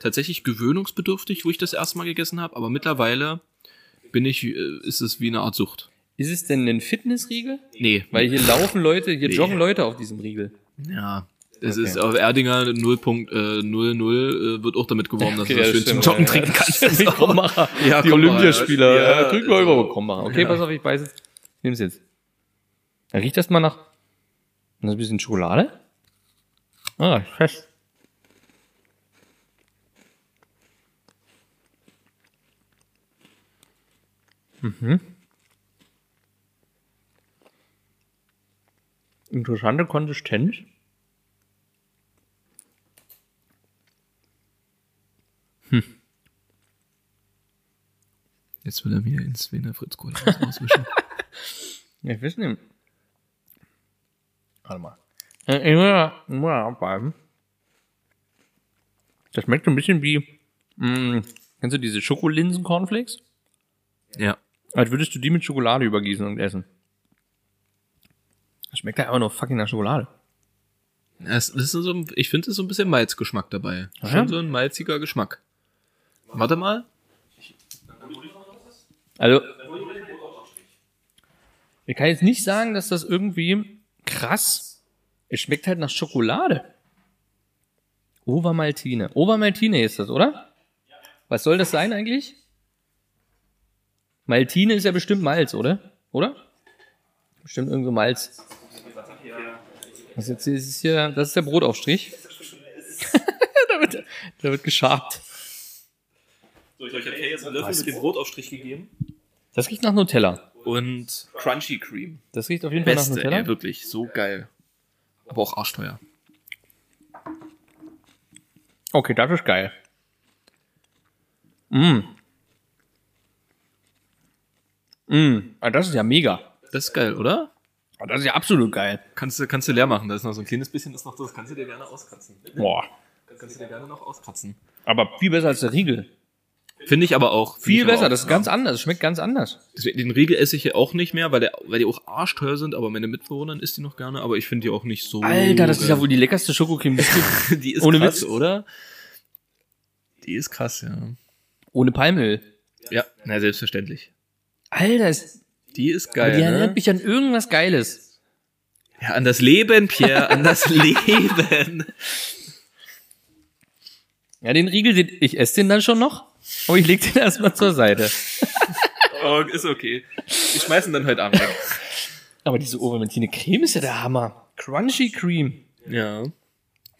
tatsächlich gewöhnungsbedürftig, wo ich das erste Mal gegessen habe, aber mittlerweile bin ich, äh, ist es wie eine Art Sucht. Ist es denn ein Fitnessriegel? Nee, Weil hier laufen Leute, hier Nee. joggen Leute auf diesem Riegel. ja. Es Okay. ist auf Erdinger 0.00 äh, wird auch damit geworben, dass Okay, du das ja, schön stimmt, zum Joggen ja, trinken ja. kannst. Stimmt, wie Krombacher. Ja, die Olympiaspieler. ja. Ja, kriegen wir Euro Krombacher. Okay, Ja. pass auf, ich beiß jetzt. Nimm's jetzt. Ja, riecht das mal nach. Das ist ein bisschen Schokolade? Ah, fest. Mhm. Interessante Konsistenz. Jetzt will er mir ins Wiener Fritz Cola auswischen. Ich weiß nicht. Warte mal. Ich muss ich muss ja abbeißen. Das schmeckt so ein bisschen wie, mh, kennst du diese Schokolinsen-Cornflakes? Ja. Als würdest du die mit Schokolade übergießen und essen. Das schmeckt ja einfach nur fucking nach Schokolade. Es ist so, ein- ich finde, es ist so ein bisschen Malzgeschmack dabei. Ja? Schon so ein malziger Geschmack. Warte mal. Also, ich kann jetzt nicht sagen, dass das irgendwie krass, es schmeckt halt nach Schokolade. Obermaltine. Obermaltine ist das, oder? Was soll das sein eigentlich? Maltine ist ja bestimmt Malz, oder? Oder? Bestimmt irgendwo Malz. Das ist, jetzt, ist hier, das ist der Brotaufstrich. da, wird, da wird geschabt. So, ich habe Kay jetzt einen Löffel mit dem Brotaufstrich gegeben. Das riecht nach Nutella. Und Crunchy Cream. Das riecht auf jeden Fall nach Beste, Nutella. ey, wirklich. So geil. Aber auch arschteuer. Okay, das ist geil. Mm. Mm. Das ist ja mega. Das ist geil, oder? Ah, Das ist ja absolut geil. Kannst du, kannst du leer machen. Da ist noch so ein kleines bisschen, ist noch das. Kannst du dir gerne auskratzen. Boah. Kannst du dir gerne noch auskratzen. Aber viel besser als der Riegel. Finde ich aber auch. Viel besser. auch, Das ist ja. ganz anders. Das schmeckt ganz anders. Deswegen, Den Riegel esse ich ja auch nicht mehr, weil, der, weil die auch arschteuer sind, aber meine Mitbewohnerin isst die noch gerne, aber ich finde die auch nicht so. Alter, das ist ja geil. wohl die leckerste Schokocreme. die die ist ohne krass, Witz. oder? Die ist krass, ja. Ohne Palmöl. Ja, na, selbstverständlich. Alter, ist, Die ist geil. die erinnert ne? mich an irgendwas Geiles. Ja, an das Leben, Pierre, an das Leben. Ja, den Riegel, den, ich esse den dann schon noch. Aber ich leg den erstmal zur Seite. Oh, ist okay. Wir schmeißen dann heute Abend. Aber diese Obermentine Creme ist ja der Hammer. Crunchy Cream. Ja.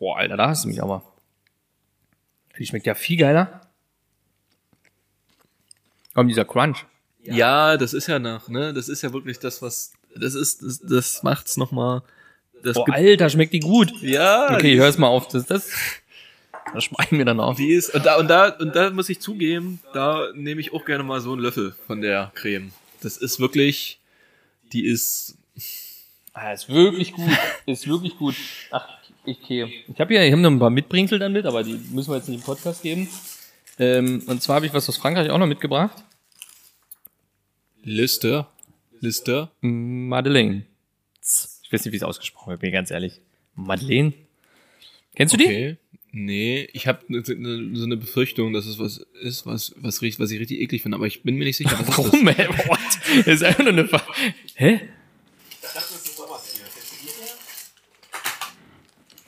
Boah, Alter, da hast du mich aber. Die schmeckt ja viel geiler. Komm, dieser Crunch. Ja, das ist ja nach, ne? Das ist ja wirklich das, was. Das ist, das, das macht's nochmal. Das gibt, Alter, schmeckt die gut. ja, Okay, hör's mal auf. Das, das, das schmeißen wir dann auf. Die ist, und da, und da, und da muss ich zugeben, da nehme ich auch gerne mal so einen Löffel von der Creme. Das ist wirklich, die ist, Ah, ist wirklich gut. Ist wirklich gut. Ach, ich okay. Ich habe hier, ich habe noch ein paar Mitbringsel dann mit, aber die müssen wir jetzt nicht im Podcast geben. Ähm, und zwar habe ich was aus Frankreich auch noch mitgebracht. Liste, Liste. Madeleine. Ich weiß nicht, wie es ausgesprochen wird, bin ich ganz ehrlich. Madeleine? Kennst du die? Okay. Nee, ich habe ne, ne, so eine Befürchtung, dass es was ist, was, was, riecht, was ich richtig eklig finde, aber ich bin mir nicht sicher. Was ist das? Warum, ey? What? Das ist einfach nur eine Ver Hä?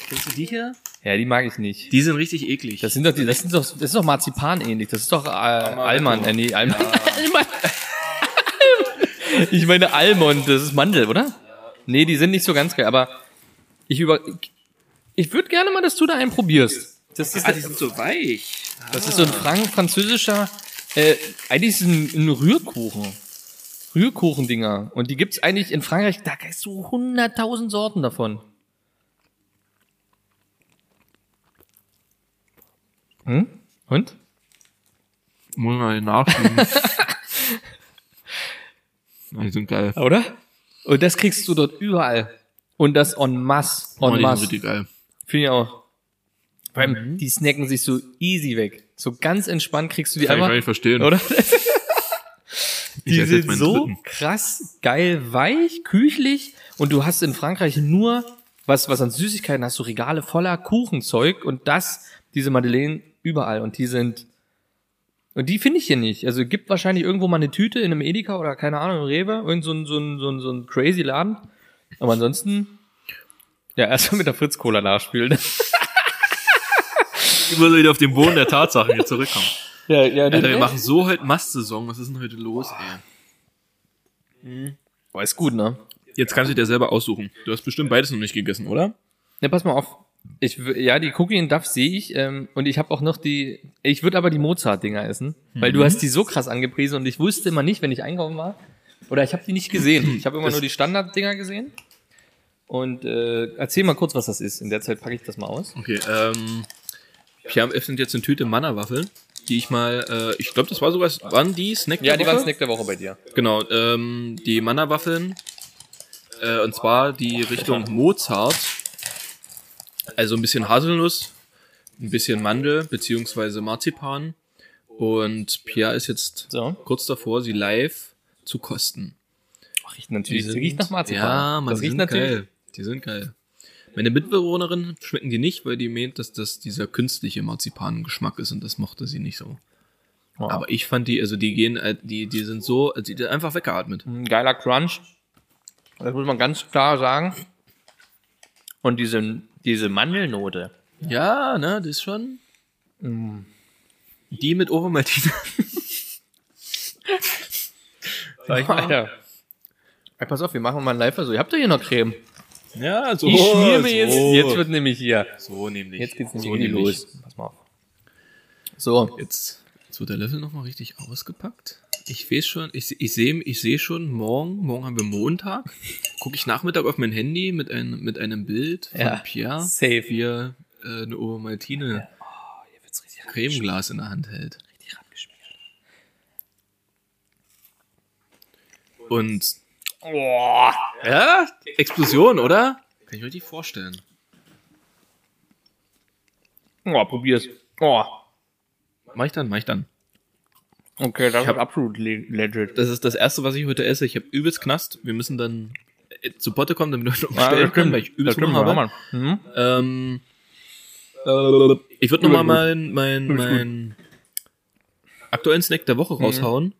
Kennst du die hier? Ja, die mag ich nicht. Die sind richtig eklig. Das sind doch die, das sind doch, das ist doch Marzipan ähnlich. Das ist doch äh, Alman, äh, nee, Alman. Alman. Ich meine Almond, das ist Mandel, oder? Nee, die sind nicht so ganz geil, aber ich über, ich würde gerne mal, dass du da einen probierst. Das ist, ah, die sind so weich. das ist so ein Frank französischer, äh, eigentlich ist es ein, ein Rührkuchen. Rührkuchendinger. Und die gibt's eigentlich in Frankreich, da kriegst du hunderttausend Sorten davon. Hm? Und? Muss mal nachschieben. Ah, die sind geil. Oder? Und das kriegst du dort überall. Und das en masse. Oh, En die sind masse. richtig geil. Finde ich auch. Vor allem, die snacken sich so easy weg. So ganz entspannt kriegst du die Kann ich gar einfach. nicht verstehen. Oder? Ich Die sind so dritten. krass geil weich, küchlich. Und du hast in Frankreich nur, was, was an Süßigkeiten hast, du Regale voller Kuchenzeug. Und das, diese Madeleine überall. Und die sind, und die finde ich hier nicht. Also gibt wahrscheinlich irgendwo mal eine Tüte in einem Edeka oder keine Ahnung, im Rewe. Irgend so ein, so ein, so ein, so ein crazy Laden. Aber ansonsten, ja, erstmal mit der Fritz-Cola nachspülen. Ich muss wieder auf den Boden der Tatsachen hier zurückkommen. ja, ja, Alter, wir machen so heute Mastsaison. Was ist denn heute los, ey? Boah, ist gut, ne? Jetzt kannst du dir selber aussuchen. Du hast bestimmt beides noch nicht gegessen, oder? Ja, pass mal auf. Ich, ja, die Cookie and Duff sehe ich ähm, und ich habe auch noch die. Ich würde aber die Mozart-Dinger essen, weil du hast die so krass angepriesen und ich wusste immer nicht, wenn ich einkaufen war, oder ich habe die nicht gesehen. Ich habe immer nur die Standard-Dinger gesehen. Und äh, erzähl mal kurz, was das ist. In der Zeit packe ich das mal aus. Okay, ähm, Pierre öffnet jetzt eine Tüte Manna-Waffeln, die ich mal, äh, ich glaube, das war sogar, waren die Snack Ja, der die Woche? waren Snack der Woche bei dir. Genau, ähm, die Manna-Waffeln, äh, und zwar die Richtung Mozart, also ein bisschen Haselnuss, ein bisschen Mandel beziehungsweise Marzipan. Und Pierre ist jetzt So. kurz davor, sie live zu kosten. Ach, riecht natürlich, Die das sind- riecht nach Marzipan. Ja, man, das die riecht sind natürlich. geil. Die sind geil. Meine Mitbewohnerin schmecken die nicht, weil die meint, dass das dieser künstliche Marzipan-Geschmack ist und das mochte sie nicht so. Ja. Aber ich fand die, also die gehen, äh, die, die sind so, also die sind einfach weggeatmet. Ein geiler Crunch. Das muss man ganz klar sagen. Und diese, diese Mandelnote. Ja, ne, das ist schon. Mm. Die mit Ovomaltine. Sag ich mal. Alter. Ey, pass auf, wir machen mal einen Live-Versuch. Ihr habt doch hier noch Creme. Ja, so. Ich schmier mir jetzt. so. Jetzt wird nämlich hier. so nämlich. Jetzt geht's nämlich so nämlich. los. Pass mal auf. So. Jetzt, jetzt wird der Löffel nochmal richtig ausgepackt. Ich weiß schon, ich, ich sehe ich seh schon morgen, morgen haben wir Montag, gucke ich Nachmittag auf mein Handy mit einem, mit einem Bild von Ja, Pierre, safe. wie er äh, eine Hier wird's richtig Cremeglas in der Hand hält. richtig rangeschmiert. Und ja, Explosion, oder? Kann ich mir richtig vorstellen. Oh, probier's. Oh. Mach ich dann, mach ich dann. Okay, das hab- ist absolut le legit. Das ist das erste, was ich heute esse. Ich habe übelst Knast. Wir müssen dann äh, zu Potte kommen, damit wir noch Ja, bestellen das können, weil ich übelst Hunger ja, habe. Mhm. Ähm, äh, ich würde nochmal Gut. mein, mein, aktuellen Snack der Mhm. Woche raushauen.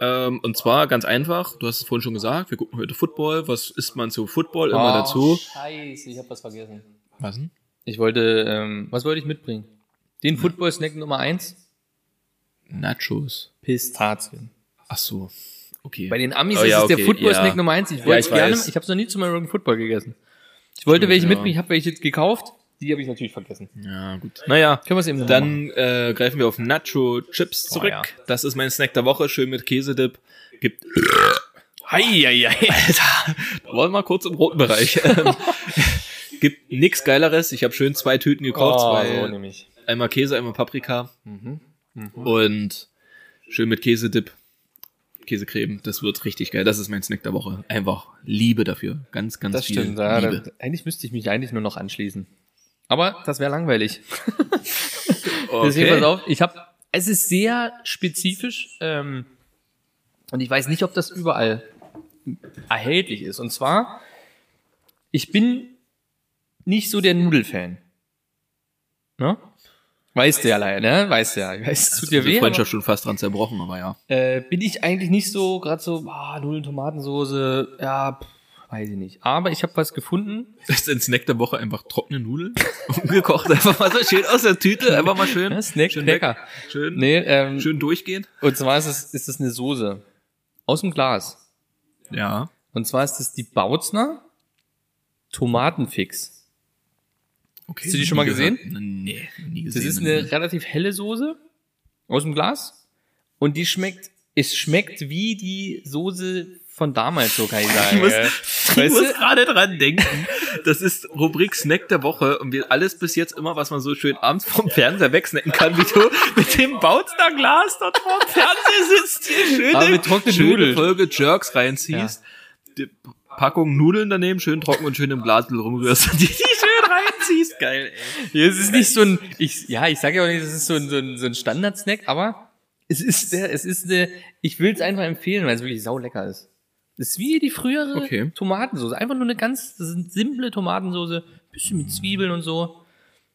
Ähm, und zwar ganz einfach, du hast es vorhin schon gesagt, wir gucken heute Football. Was isst man zu Football immer Oh, dazu? Scheiße, ich hab was vergessen. Was denn? Ich wollte, ähm, was wollte ich mitbringen? Den Football-Snack Nummer eins? Nachos. Pistazien. Ach so. Okay. Bei den Amis Oh ist ja, es der okay, Football-Snack ja. Nummer eins. Ich Ja, wollte ich gerne, ich habe noch nie zum American Football gegessen. Ich wollte Stimmt, welche ja. mitbringen, ich habe welche jetzt gekauft. Die habe ich natürlich vergessen. ja, gut. Naja, Können wir es eben dann äh, greifen wir auf Nacho Chips zurück. ja. Das ist mein Snack der Woche, schön mit Käsedip. Gibt Hei, hei, hei. Alter, da wollen wir mal kurz im roten Bereich. Ähm, Gibt nix geileres. Ich habe schön zwei Tüten gekauft, Oh, zwei, so einmal Käse, einmal Paprika Mhm. Und schön mit Käsedip, Käsecreme. Das wird richtig geil. Das ist mein Snack der Woche. Einfach Liebe dafür, ganz, ganz Das viel stimmt. Ja, Liebe. da, eigentlich müsste ich mich eigentlich nur noch anschließen. Aber das wäre langweilig. Deswegen pass auf, ich habe, es ist sehr spezifisch ähm, und ich weiß nicht, ob das überall erhältlich ist. Und zwar, ich bin nicht so der Nudelfan. Ne? Weißt du ja leider, ne? Weißt du ja. Ich weiß, es tut dir weh. Freundschaft schon fast dran zerbrochen, aber ja. Äh, bin ich eigentlich nicht so, gerade so, ah, Nudeln, Tomatensoße, ja, pff, weiß ich nicht. Aber ich habe was gefunden. Das ist ein Snack der Woche einfach trockene Nudeln. Umgekocht, einfach mal so schön aus der Tüte, einfach mal schön. Ja, Snack, schön lecker. Schön, Nee, ähm, schön durchgehen. und zwar ist es, ist es eine Soße. Aus dem Glas. Ja. Und zwar ist es die Bautzner Tomatenfix. Okay. Hast du die schon mal gesehen? gehört. Nee, nie Das gesehen. ist eine relativ helle Soße aus dem Glas. Und die schmeckt, es schmeckt wie die Soße von damals, so kann ich sagen. Ich muss, ich muss gerade dran denken. Das ist Rubrik Snack der Woche und wir alles bis jetzt immer, was man so schön abends vom Fernseher wegsnacken kann, wie du mit dem Bautzner Glas dort vor dem Fernseher sitzt, hier schöne, Aber mit trockenen schöne Nudeln. Folge Jerks reinziehst, die Packung Nudeln daneben, schön trocken und schön im Glas rumrührst und die, die reinziehst. Geil, ey. Ja, es ist nicht so ein, ich, ja, ich sage ja auch nicht, es ist so ein, so ein, so ein Standard-Snack, aber es ist der, es ist eine, ich will es einfach empfehlen, weil es wirklich sau lecker ist. Das ist wie die frühere Okay. Tomatensoße. Einfach nur eine ganz, das ist eine simple Tomatensoße, bisschen mit Zwiebeln und so.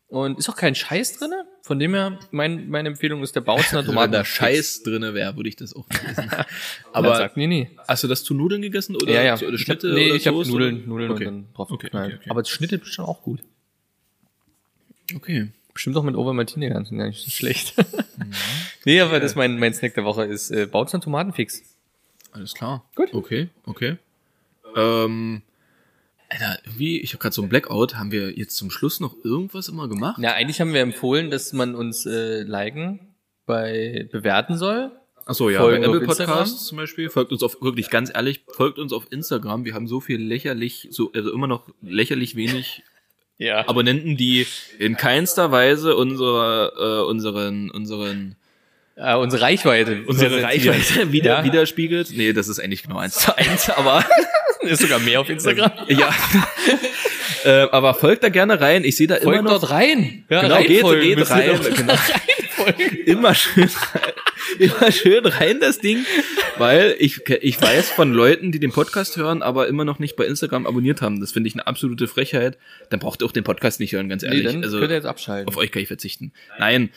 Und ist auch kein Scheiß drinne. Von dem her, mein, meine Empfehlung ist der Bautzner Also wenn Tomaten. da Scheiß drinne wäre, würde ich das auch nicht essen. Aber sagt nie, nie. hast du das zu Nudeln gegessen oder, Ja, ja. zu, oder Ich hab, Schnitte nee, ich habe Nudeln, oder? Nudeln okay. und dann drauf Okay, okay, okay. Aber Schnitte ist schon auch gut. Okay. Bestimmt auch mit Overmartini ganz gar nicht so schlecht. nee, aber das mein, mein Snack der Woche ist äh, Bautzner Tomatenfix. Alles klar. Gut. Okay, okay. Ähm, Alter, irgendwie, ich habe gerade so ein Blackout. Haben wir jetzt zum Schluss noch irgendwas immer gemacht? Na, eigentlich haben wir empfohlen, dass man uns äh, liken bei bewerten soll. Achso, ja, Folgen bei Apple? Podcasts zum Beispiel. Folgt uns auf, wirklich ganz ehrlich, folgt uns auf Instagram. Wir haben so viel lächerlich, so, also immer noch lächerlich wenig Ja. Abonnenten, die in keinster Weise unsere, äh, unseren, unseren, äh, unsere Reichweite. unsere. Reichweite wieder, Ja. widerspiegelt. Nee, das ist eigentlich genau eins zu eins, aber Ist sogar mehr auf Instagram. Ja. äh, aber folgt da gerne rein. Ich sehe da immer Folgt noch. dort rein. Ja, Genau, geht, geht rein. doch. Genau. Immer schön rein, immer schön rein das Ding, weil ich ich weiß von Leuten, die den Podcast hören, aber immer noch nicht bei Instagram abonniert haben. Das finde ich eine absolute Frechheit. Dann braucht ihr auch den Podcast nicht hören, ganz Nee, ehrlich. dann also könnt ihr jetzt abschalten. auf euch kann ich verzichten. Nein,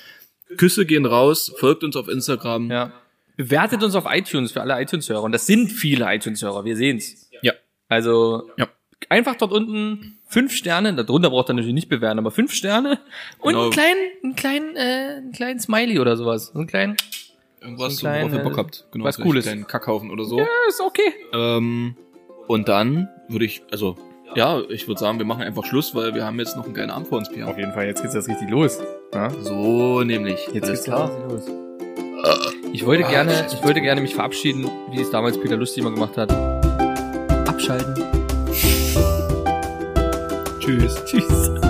Küsse gehen raus, folgt uns auf Instagram. Ja. Bewertet uns auf iTunes für alle iTunes-Hörer. Und das sind viele iTunes-Hörer, wir sehen's. Also Ja. einfach dort unten fünf Sterne, darunter braucht ihr natürlich nicht bewerten, aber fünf Sterne und Genau. einen kleinen, einen kleinen, äh, einen kleinen Smiley oder sowas. So einen kleinen, Irgendwas, So einen worauf ihr kleinen, Bock habt. Genau, was Cooles. einen Kackhaufen oder so. ja, ist okay. Ähm, und dann würde ich, also, ja, ich würde sagen, wir machen einfach Schluss, weil wir haben jetzt noch einen geilen Abend vor uns, Pia. jeden Fall, jetzt geht's jetzt richtig los. Ja? So nämlich. Jetzt Alles geht's richtig los. Ich wollte Ah, gerne, ich wollte gerne mich verabschieden, wie es damals Peter Lustig immer gemacht hat. Abschalten. Tschüss. Tschüss.